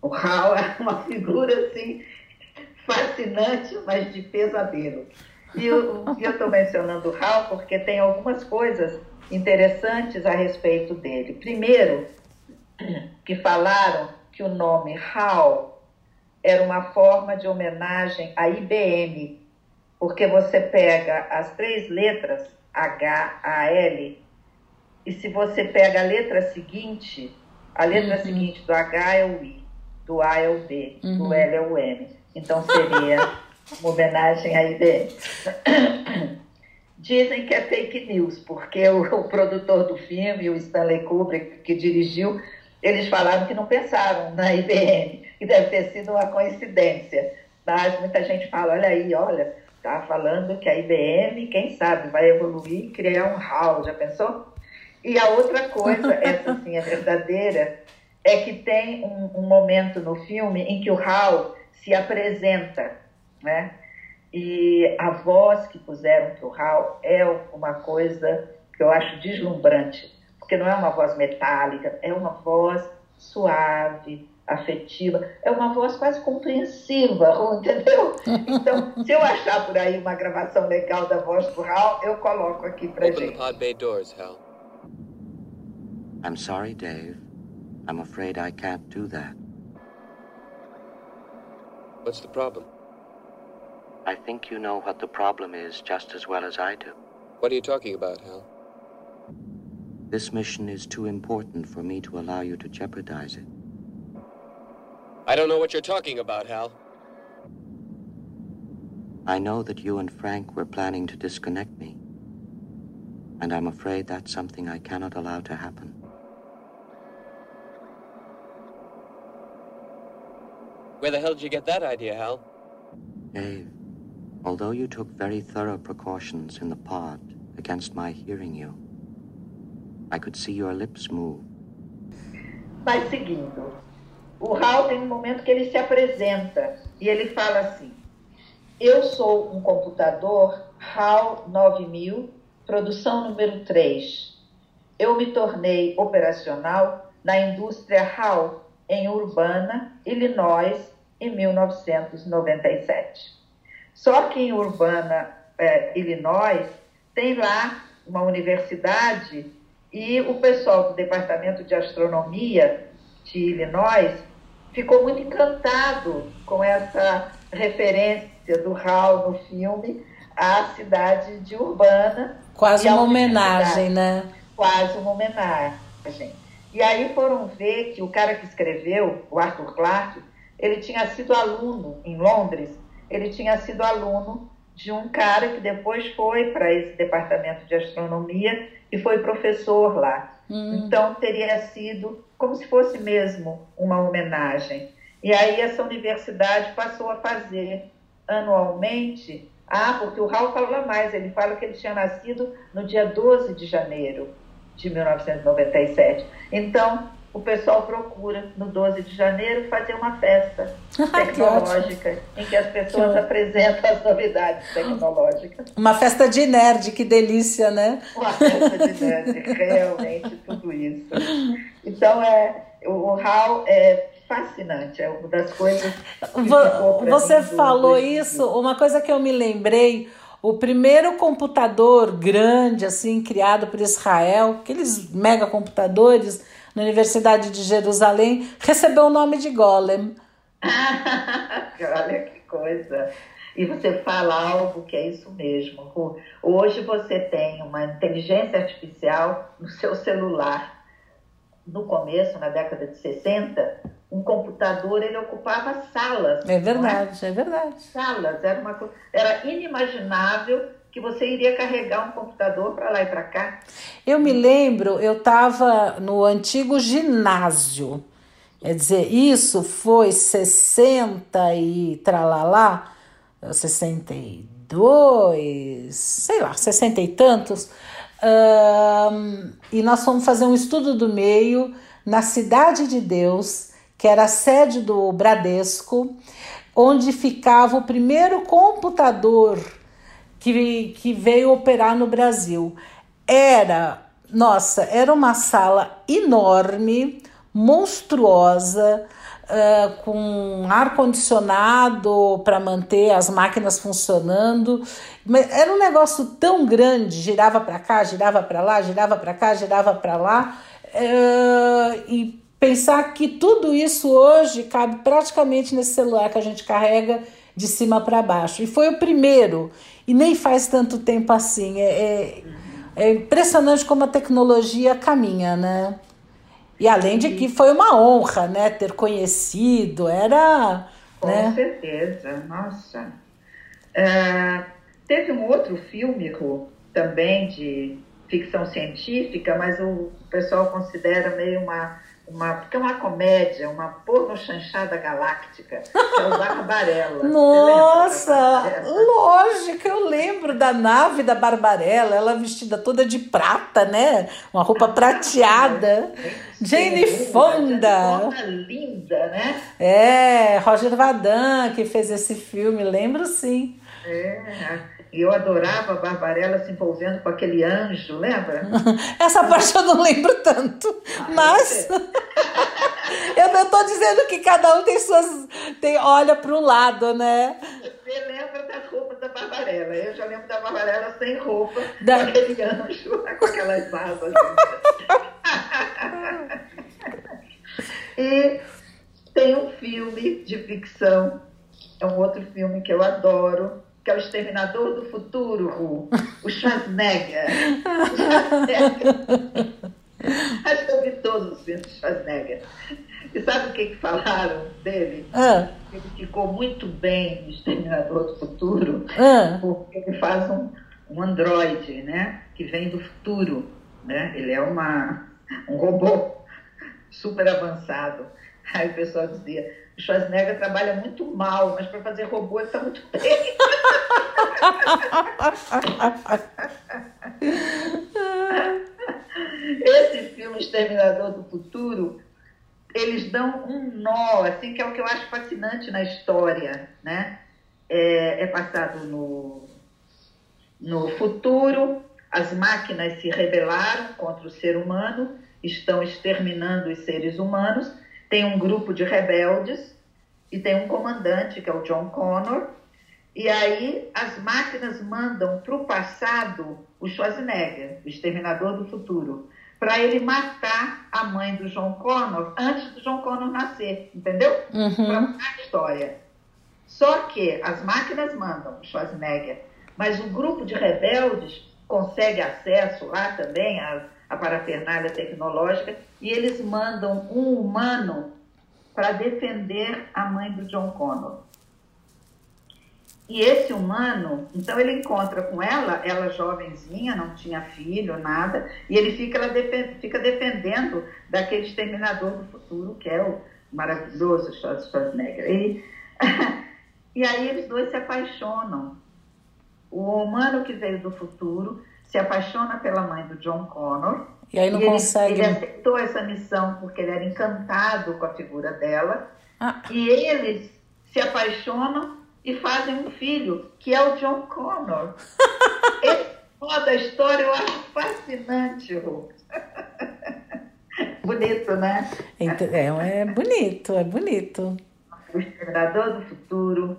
O Hal é uma figura assim fascinante, mas de pesadelo. E eu estou mencionando o Hal porque tem algumas coisas interessantes a respeito dele. Primeiro, que falaram que o nome HAL era uma forma de homenagem à IBM, porque você pega as três letras, H, A, L, e se você pega a letra seguinte, a letra uhum. seguinte do H é o I, do A é o B, uhum. do L é o M. Então seria uma homenagem à IBM. Dizem que é fake news, porque o, o, produtor do filme, o Stanley Kubrick, que dirigiu, eles falaram que não pensaram na IBM, que deve ter sido uma coincidência. Mas muita gente fala, olha aí, olha, tá falando que a IBM, quem sabe, vai evoluir e criar um HAL, já pensou? E a outra coisa, [LAUGHS] essa sim é verdadeira, é que tem um, um momento no filme em que o HAL se apresenta, né? E a voz que puseram para o Hal é uma coisa que eu acho deslumbrante, porque não é uma voz metálica, é uma voz suave, afetiva, é uma voz quase compreensiva, [LAUGHS] entendeu? Então, se eu achar por aí uma gravação legal da voz do Hal, eu coloco aqui para gente. Open the pod bay doors, Hal. I'm sorry, Dave. I'm afraid I can't do that. What's the problem? I think you know what the problem is just as well as I do. What are you talking about, Hal? This mission is too important for me to allow you to jeopardize it. I don't know what you're talking about, Hal. I know that you and Frank were planning to disconnect me. And I'm afraid that's something I cannot allow to happen. Where the hell did you get that idea, Hal? Dave, Although you took very thorough precautions in the pod against my hearing you, I could see your lips move. Vai seguindo. O Hal tem um momento que ele se apresenta e ele fala assim: Eu sou um computador HAL 9000, produção número 3. Eu me tornei operacional na indústria HAL em Urbana, Illinois, em 1997. Só que em Urbana, é, Illinois, tem lá uma universidade e o pessoal do Departamento de Astronomia de Illinois ficou muito encantado com essa referência do Hal no filme à cidade de Urbana. Quase uma homenagem, né? Quase uma homenagem. E aí foram ver que o cara que escreveu, o Arthur Clarke, ele tinha sido aluno em Londres ele tinha sido aluno de um cara que depois foi para esse departamento de astronomia e foi professor lá. Hum. Então teria sido como se fosse mesmo uma homenagem. E aí essa universidade passou a fazer anualmente. Ah, porque o Raul fala mais, ele fala que ele tinha nascido no dia 12 de janeiro de 1997. Então, o pessoal procura, no 12 de janeiro, fazer uma festa [LAUGHS] tecnológica em que as pessoas que apresentam as novidades tecnológicas. Uma festa de nerd, que delícia, né? Uma festa de nerd, [LAUGHS] realmente tudo isso. Então, é, o HAL é fascinante, é uma das coisas. Que Você falou isso, uma coisa que eu me lembrei. O primeiro computador grande, assim, criado por Israel, aqueles mega computadores, na Universidade de Jerusalém, recebeu o nome de Golem. [LAUGHS] Olha que coisa. E você fala algo que é isso mesmo. Hoje você tem uma inteligência artificial no seu celular. No começo, na década de 60, um computador ele ocupava salas. É verdade, é? é? verdade. Salas, era uma era inimaginável que você iria carregar um computador para lá e para cá. Eu me lembro, eu estava no antigo ginásio. Quer dizer, isso foi 60 e tralalá, 62, sei lá, 60 e tantos. Um, e nós fomos fazer um estudo do meio na Cidade de Deus, que era a sede do Bradesco, onde ficava o primeiro computador que, que veio operar no Brasil. Era, nossa, era uma sala enorme, monstruosa, uh, com ar-condicionado para manter as máquinas funcionando. Mas era um negócio tão grande, girava para cá, girava para lá, girava para cá, girava para lá. Uh, e pensar que tudo isso hoje cabe praticamente nesse celular que a gente carrega de cima para baixo. E foi o primeiro, e nem faz tanto tempo assim. É, é, é, impressionante como a tecnologia caminha, né? E além de que foi uma honra, né, ter conhecido, era. Com né? certeza, nossa. Uh, teve um outro filme, Ru, também de ficção científica, mas o pessoal considera meio uma uma, porque é uma comédia, uma porno chanchada galáctica, que é o Barbarella. [LAUGHS] Nossa, Barbarella? lógico, eu lembro da nave da Barbarella, ela vestida toda de prata, né? Uma roupa prateada. Jane Fonda. Fonda linda, né? É, Roger Vadan que fez esse filme, lembro sim. É, e eu adorava a Barbarella se envolvendo com aquele anjo, lembra? [LAUGHS] Essa parte eu não lembro tanto. Ah, mas [LAUGHS] eu não estou dizendo que cada um tem suas. Tem, olha para um lado, né? Você lembra das roupas da Barbarella. Eu já lembro da Barbarella sem roupa, da... com aquele anjo, [LAUGHS] com aquelas asas. e tem um filme de ficção, é um outro filme que eu adoro que é o Exterminador do Futuro, o, o Schwarzenegger. O [LAUGHS] Schwarzenegger. Acho que eu vi todos os filmes do Schwarzenegger. E sabe o que, que falaram dele? Ah. Ele ficou muito bem no Exterminador do Futuro, ah. porque ele faz um, um androide, né? Que vem do futuro. Né? Ele é uma, um robô super avançado. Aí o pessoal dizia, o Schwarzenegger trabalha muito mal, mas para fazer robô ele está muito bem. [LAUGHS] Esse filme Exterminador do Futuro, eles dão um nó, assim, que é o que eu acho fascinante na história, né? É, é passado no, no futuro, as máquinas se rebelaram contra o ser humano, estão exterminando os seres humanos, tem um grupo de rebeldes e tem um comandante, que é o John Connor, e aí as máquinas mandam para o passado o Schwarzenegger, o exterminador do futuro, para ele matar a mãe do John Connor antes do John Connor nascer, entendeu? Uhum. Para mudar a história. Só que as máquinas mandam o Schwarzenegger, mas o grupo de rebeldes consegue acesso lá também a a parafernália tecnológica, e eles mandam um humano para defender a mãe do John Connor. E esse humano, então ele encontra com ela, ela jovenzinha, não tinha filho, nada, e ele fica, ela fica defendendo daquele exterminador do futuro, que é o, maravilhoso Schwarzenegger. E, [LAUGHS] e aí eles dois se apaixonam. O humano que veio do futuro se apaixona pela mãe do John Connor. E aí não e consegue. Ele, ele aceitou essa missão porque ele era encantado com a figura dela. Ah. E eles se apaixonam e fazem um filho, que é o John Connor. [LAUGHS] Esse modo da história eu acho fascinante, Ru. [LAUGHS] bonito, né? É, é bonito, é bonito. O Exterminador do Futuro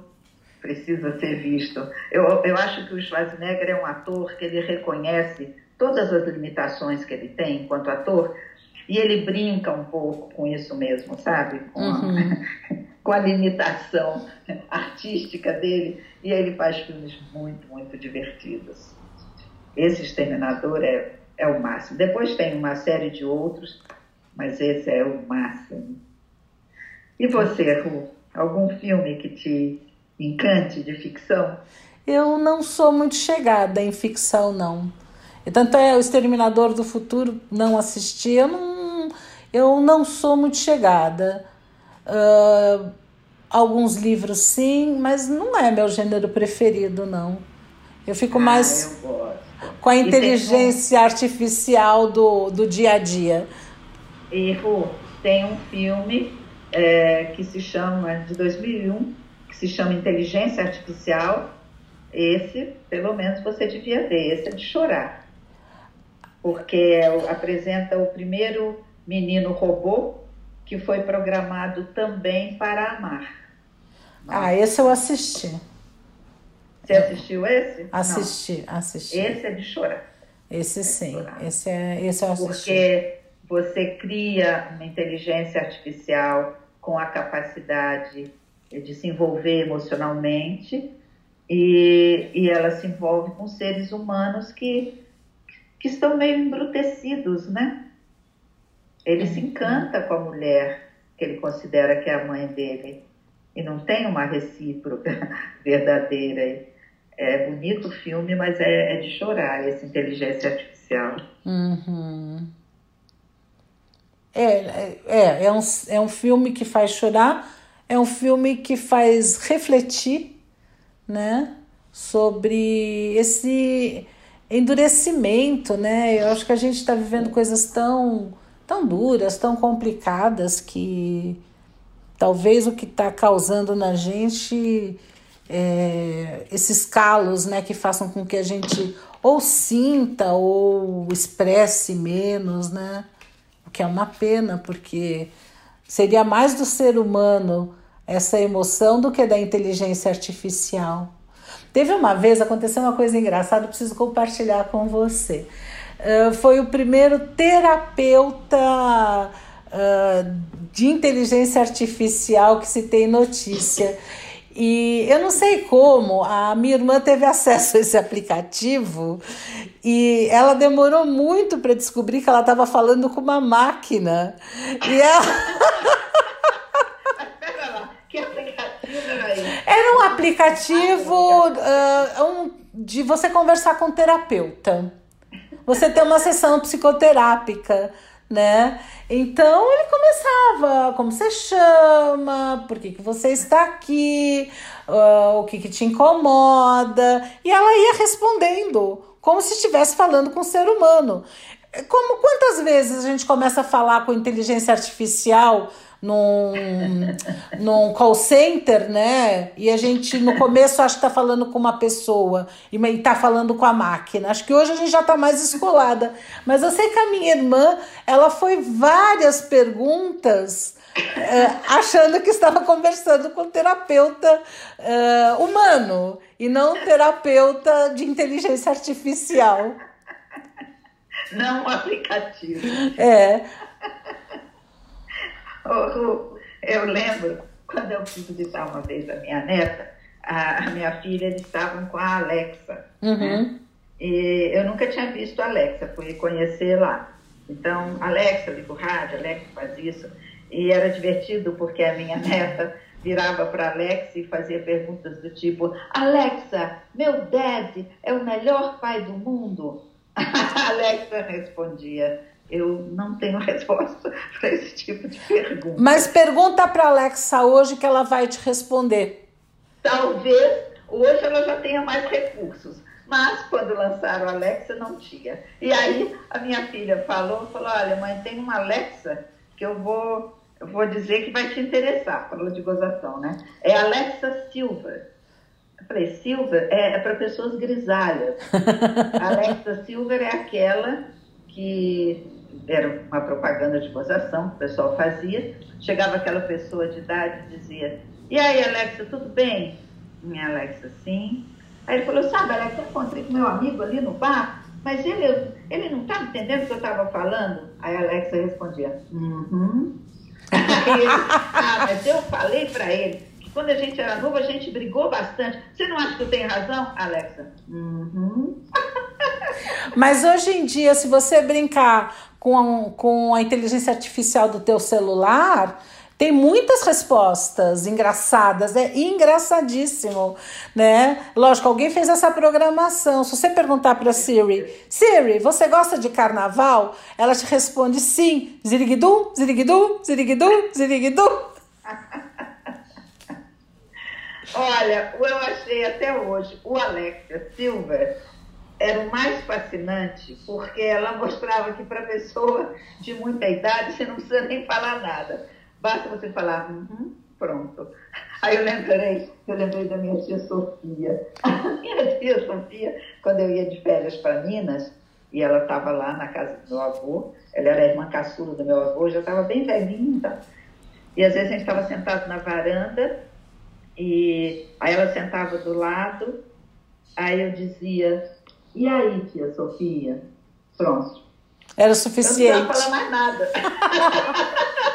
precisa ser visto. Eu, eu acho que o Schwarzenegger é um ator que ele reconhece todas as limitações que ele tem enquanto ator e ele brinca um pouco com isso mesmo, sabe? Com, Uhum. a, [LAUGHS] com a limitação artística dele e ele faz filmes muito, muito divertidos. Esse Exterminador é, é o máximo. Depois tem uma série de outros, mas esse é o máximo. E você, Ru? Algum filme que te encante de ficção? Eu não sou muito chegada em ficção, não. Tanto é o Exterminador do Futuro, não assisti, eu não, eu não sou muito chegada. Ah, alguns livros sim, mas não é meu gênero preferido, não. Eu fico mais Ah, eu gosto. com a inteligência artificial do, do dia a dia. E, Ru, tem um filme é, que se chama, de 2001, que se chama Inteligência Artificial. Esse, pelo menos, você devia ver. Esse é de chorar. Porque é apresenta o primeiro menino robô que foi programado também para amar. Ah, esse eu assisti. Você assistiu esse? Não. Assisti, assisti. Esse é de chorar. Esse sim, chorar. esse, é, esse eu assisti. Porque você cria uma inteligência artificial com a capacidade de se envolver emocionalmente e, e ela se envolve com seres humanos que, que estão meio embrutecidos, né? Ele se encanta com a mulher que ele considera que é a mãe dele e não tem uma recíproca [LAUGHS] verdadeira. É bonito o filme, mas é, é de chorar essa inteligência artificial. Uhum. É, é, é, um, é um filme que faz chorar, é um filme que faz refletir, né, sobre esse endurecimento, né? Eu acho que a gente está vivendo coisas tão, tão duras, tão complicadas que talvez o que está causando na gente é, esses calos, né, que façam com que a gente ou sinta ou expresse menos, né? O que é uma pena, porque seria mais do ser humano essa emoção do que da inteligência artificial. Teve uma vez, aconteceu uma coisa engraçada, preciso compartilhar com você. Uh, foi o primeiro terapeuta uh, de inteligência artificial que se tem notícia. E eu não sei como, a minha irmã teve acesso a esse aplicativo e ela demorou muito para descobrir que ela estava falando com uma máquina. E ela. [LAUGHS] Pera lá, que aplicativo era esse? Era um aplicativo uh, um, de você conversar com terapeuta. Você tem uma sessão psicoterápica, né? Então ele começava, como você chama, por que, que você está aqui, uh, o que, que te incomoda, e ela ia respondendo, como se estivesse falando com um ser humano. Como quantas vezes a gente começa a falar com inteligência artificial num, num call center, né? E a gente no começo acha que tá falando com uma pessoa e tá falando com a máquina. Acho que hoje a gente já tá mais escolada. Mas eu sei que a minha irmã, ela foi várias perguntas é, achando que estava conversando com um terapeuta é, humano e não um terapeuta de inteligência artificial. Não um aplicativo. É. Eu lembro, quando eu fui visitar uma vez a minha neta, a, a minha filha, eles estavam com a Alexa. Uhum. Né? E eu nunca tinha visto a Alexa, fui conhecer lá. Então, Alexa, liga o rádio, Alexa faz isso. E era divertido porque a minha [LAUGHS] neta virava para Alexa e fazia perguntas do tipo: Alexa, meu dad é o melhor pai do mundo? [LAUGHS] A Alexa respondia: eu não tenho resposta [LAUGHS] para esse tipo de pergunta. Mas pergunta para Alexa hoje que ela vai te responder. Talvez hoje ela já tenha mais recursos, mas quando lançaram a Alexa não tinha. E aí a minha filha falou, falou, olha mãe, tem uma Alexa que eu vou, eu vou dizer que vai te interessar, falou de gozação, né? É Alexa Silver. Eu falei, Silver é, é para pessoas grisalhas. [LAUGHS] Alexa Silver é aquela que era uma propaganda de gozação que o pessoal fazia. Chegava aquela pessoa de idade e dizia: E aí, Alexa, tudo bem? Minha Alexa, sim. Aí ele falou: Sabe, Alexa, eu encontrei com meu amigo ali no bar, mas ele, ele não estava entendendo o que eu estava falando? Aí a Alexa respondia: Uhum. [LAUGHS] Aí ele, ah, mas eu falei para ele que quando a gente era novo a gente brigou bastante. Você não acha que eu tenho razão, Alexa? Uhum. [LAUGHS] Mas hoje em dia, se você brincar com a, com a inteligência artificial do teu celular, tem muitas respostas engraçadas, é engraçadíssimo, né? Lógico, alguém fez essa programação. Se você perguntar para Siri, Siri, você gosta de carnaval? Ela te responde sim. Ziriguidum, ziriguidum, ziriguidum, ziriguidum. Olha, eu achei até hoje o Alexia Silver era o mais fascinante porque ela mostrava que para pessoa de muita idade você não precisa nem falar nada. Basta você falar, uhum, pronto. Aí eu lembrei, eu lembrei da minha tia Sofia. A [LAUGHS] minha tia Sofia, quando eu ia de férias para Minas, e ela estava lá na casa do meu avô, ela era irmã caçula do meu avô, já estava bem velhinha. E às vezes a gente estava sentado na varanda, e aí ela sentava do lado, aí eu dizia, e aí, tia Sofia? Pronto. Era suficiente. Eu não precisava falar mais nada. [LAUGHS]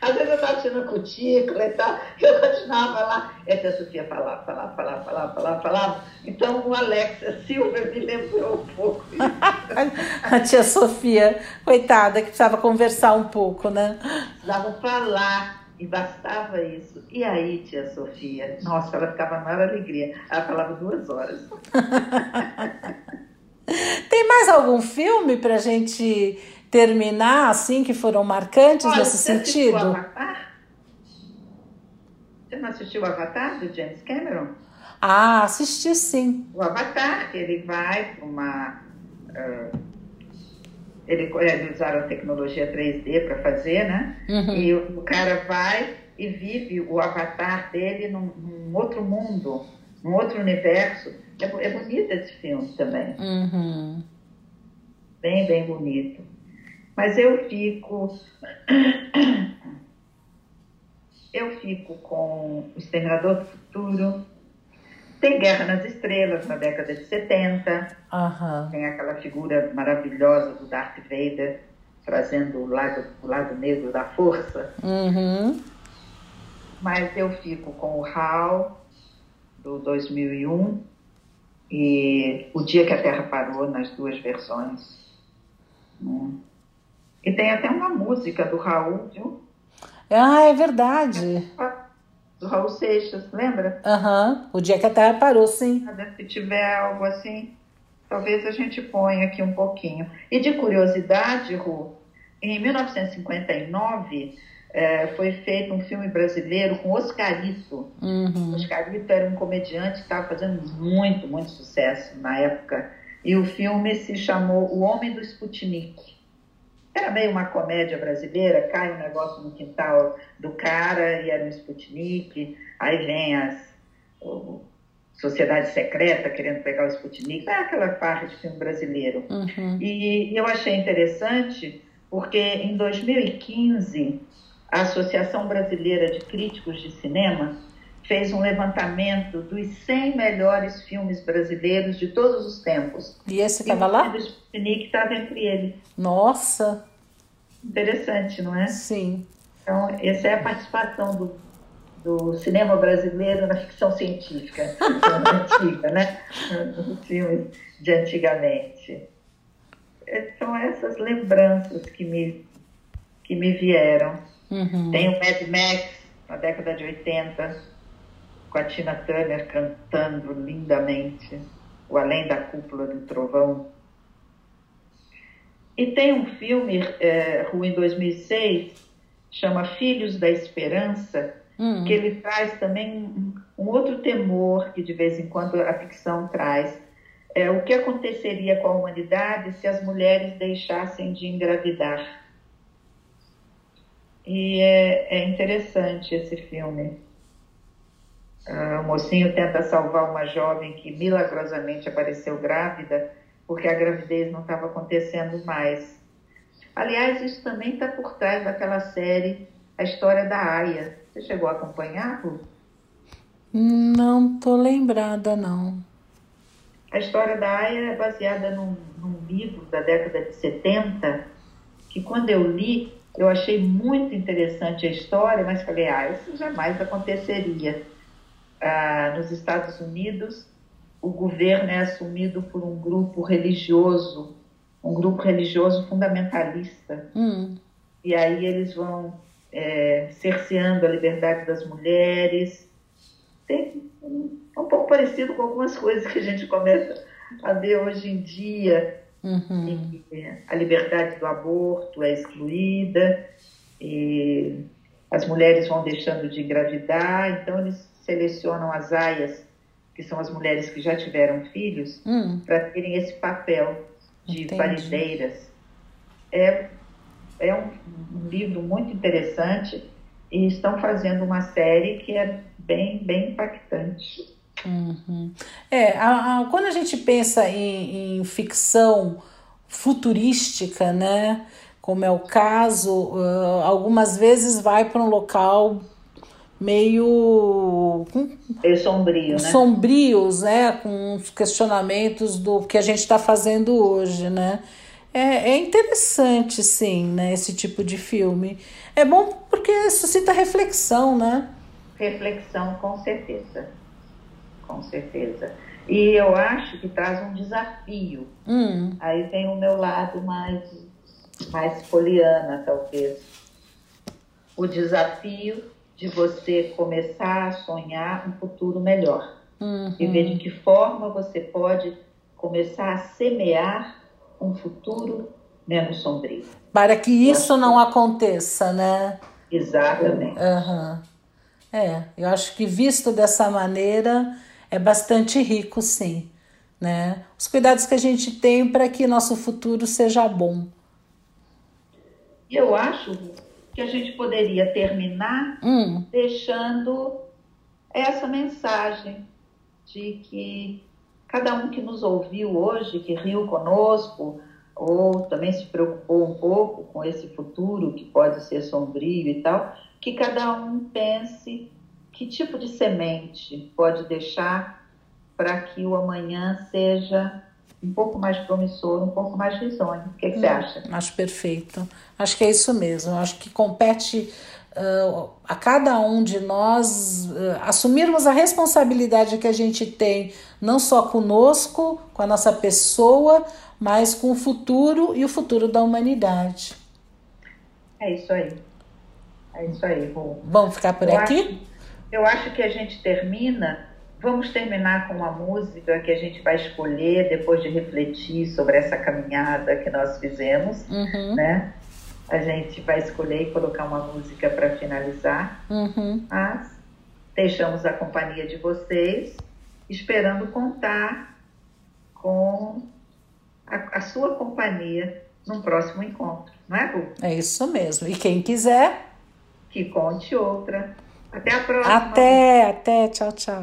Às vezes eu estava tirando cutícula e tal, eu continuava lá. E a tia Sofia falava, falava, falava, falava, falava, falava. Então o Alexa Silva me lembrou um pouco [LAUGHS] a tia Sofia, coitada, que precisava conversar um pouco, né? Precisava falar. E bastava isso. E aí, tia Sofia? Nossa, ela ficava na maior alegria. Ela falava duas horas. [LAUGHS] Tem mais algum filme para a gente terminar assim que foram marcantes Olha, nesse você sentido? Avatar? Você não assistiu o Avatar do James Cameron? Ah, assisti sim. O Avatar, ele vai para uma. Uh, ele, eles usaram a tecnologia 3D para fazer, né? Uhum. E o, o, cara vai e vive o avatar dele num, num outro mundo, num outro universo. É, é bonito esse filme também. Uhum. Bem, bem bonito. Mas eu fico. [COUGHS] Eu fico com O Exterminador do Futuro. Tem Guerra nas Estrelas, na década de 70. Uhum. Tem aquela figura maravilhosa do Darth Vader, trazendo o lado, o lado negro da força. Uhum. Mas eu fico com o HAL, do 2001, e O Dia que a Terra Parou, nas duas versões. Né? E tem até uma música do Raul, viu? Ah, é verdade. Do Raul Seixas, lembra? Aham, uhum. o dia que a Terra parou, sim. Se tiver algo assim, talvez a gente ponha aqui um pouquinho. E de curiosidade, Ru, em 1959 é, foi feito um filme brasileiro com Oscarito. Uhum. Oscarito era um comediante que estava fazendo muito, muito sucesso na época. E o filme se chamou O Homem do Sputnik. Era meio uma comédia brasileira, cai um negócio no quintal do cara e era um Sputnik, aí vem as o, sociedade secreta querendo pegar o Sputnik, é aquela parte de filme brasileiro. Uhum. E, e eu achei interessante porque em 2015 a Associação Brasileira de Críticos de Cinema fez um levantamento dos 100 melhores filmes brasileiros de todos os tempos. E esse estava lá? O Sputnik estava entre eles. Nossa! Interessante, não é? Sim. Então, essa é a participação do, do cinema brasileiro na ficção científica, [LAUGHS] antiga, né? Nos filmes de antigamente. São essas lembranças que me, que me vieram. Uhum. Tem o Mad Max, na década de 80, com a Tina Turner cantando lindamente o Além da Cúpula do Trovão. E tem um filme, é, em 2006, chama Filhos da Esperança, hum. que ele traz também um, outro temor que de vez em quando a ficção traz. É, o que aconteceria com a humanidade se as mulheres deixassem de engravidar? E é, é interessante esse filme. Uh, o mocinho tenta salvar uma jovem que milagrosamente apareceu grávida porque a gravidez não estava acontecendo mais. Aliás, isso também está por trás daquela série A História da Aya. Você chegou a acompanhar, Ru? Não tô lembrada, não. A história da Aya é baseada num, num livro da década de 70, que quando eu li, eu achei muito interessante a história, mas falei, ah, isso jamais aconteceria. Ah, nos Estados Unidos, o governo é assumido por um grupo religioso, um grupo religioso fundamentalista. Hum. E aí eles vão é, cerceando a liberdade das mulheres. Tem, é um pouco parecido com algumas coisas que a gente começa a ver hoje em dia. Uhum. A liberdade do aborto é excluída, e as mulheres vão deixando de engravidar, então eles selecionam as aias que são as mulheres que já tiveram filhos, hum. para terem esse papel de Entendi. parideiras. É, é um, livro muito interessante e estão fazendo uma série que é bem, bem impactante. Uhum. É, a, a, quando a gente pensa em, em ficção futurística, né, como é o caso, uh, algumas vezes vai para um local meio. meio sombrio, né? Sombrios, né? Com os questionamentos do que a gente está fazendo hoje, né? É, é interessante, sim, né? Esse tipo de filme. É bom porque suscita reflexão, né? Reflexão, com certeza. Com certeza. E eu acho que traz um desafio. Hum. Aí tem o meu lado mais, mais poliana, talvez. O desafio de você começar a sonhar um futuro melhor. Uhum. E ver de que forma você pode começar a semear um futuro menos sombrio. Para que isso não aconteça, né? Exatamente. Uhum. É, eu acho que visto dessa maneira é bastante rico, sim. Né? Os cuidados que a gente tem para que nosso futuro seja bom. Eu acho que a gente poderia terminar hum. deixando essa mensagem de que cada um que nos ouviu hoje, que riu conosco, ou também se preocupou um pouco com esse futuro que pode ser sombrio e tal, que cada um pense que tipo de semente pode deixar para que o amanhã seja um pouco mais promissor, um pouco mais risonho. O que, que hum, você acha? Acho perfeito. Acho que é isso mesmo. Acho que compete uh, a cada um de nós uh, assumirmos a responsabilidade que a gente tem, não só conosco, com a nossa pessoa, mas com o futuro e o futuro da humanidade. É isso aí. É isso aí, Rô. Vamos ficar por eu aqui? Acho, eu acho que a gente termina Vamos terminar com uma música que a gente vai escolher depois de refletir sobre essa caminhada que nós fizemos, uhum. né? A gente vai escolher e colocar uma música para finalizar, uhum. mas deixamos a companhia de vocês, esperando contar com a, a sua companhia num próximo encontro, não é, Ru? É isso mesmo. E quem quiser, que conte outra. Até a próxima. Até, até. Tchau, tchau.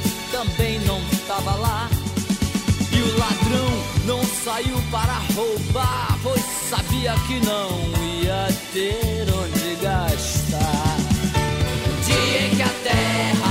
também não tava lá. E o ladrão não saiu para roubar, pois sabia que não ia ter onde gastar. No dia em que a terra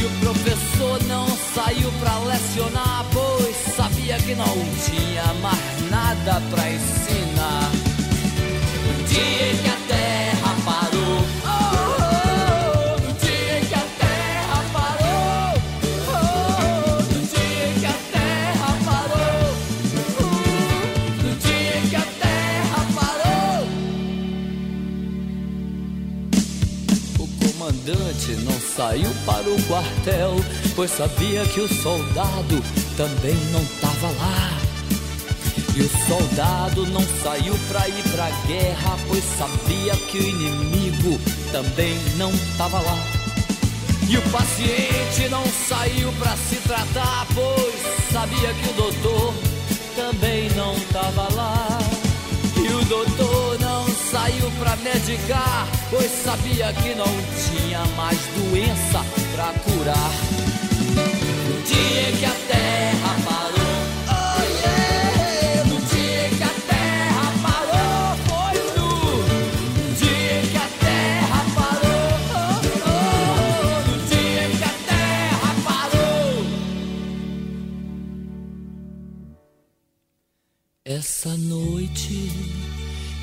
E o professor não saiu pra lecionar, pois sabia que não tinha mais nada pra ensinar. Dia saiu para o quartel, pois sabia que o soldado também não tava lá. E o soldado não saiu pra ir pra guerra, pois sabia que o inimigo também não tava lá. E o paciente não saiu pra se tratar, pois sabia que o doutor também não tava lá. E o doutor não saiu pra medicar, pois sabia que não tinha mais doença pra curar. Dia que a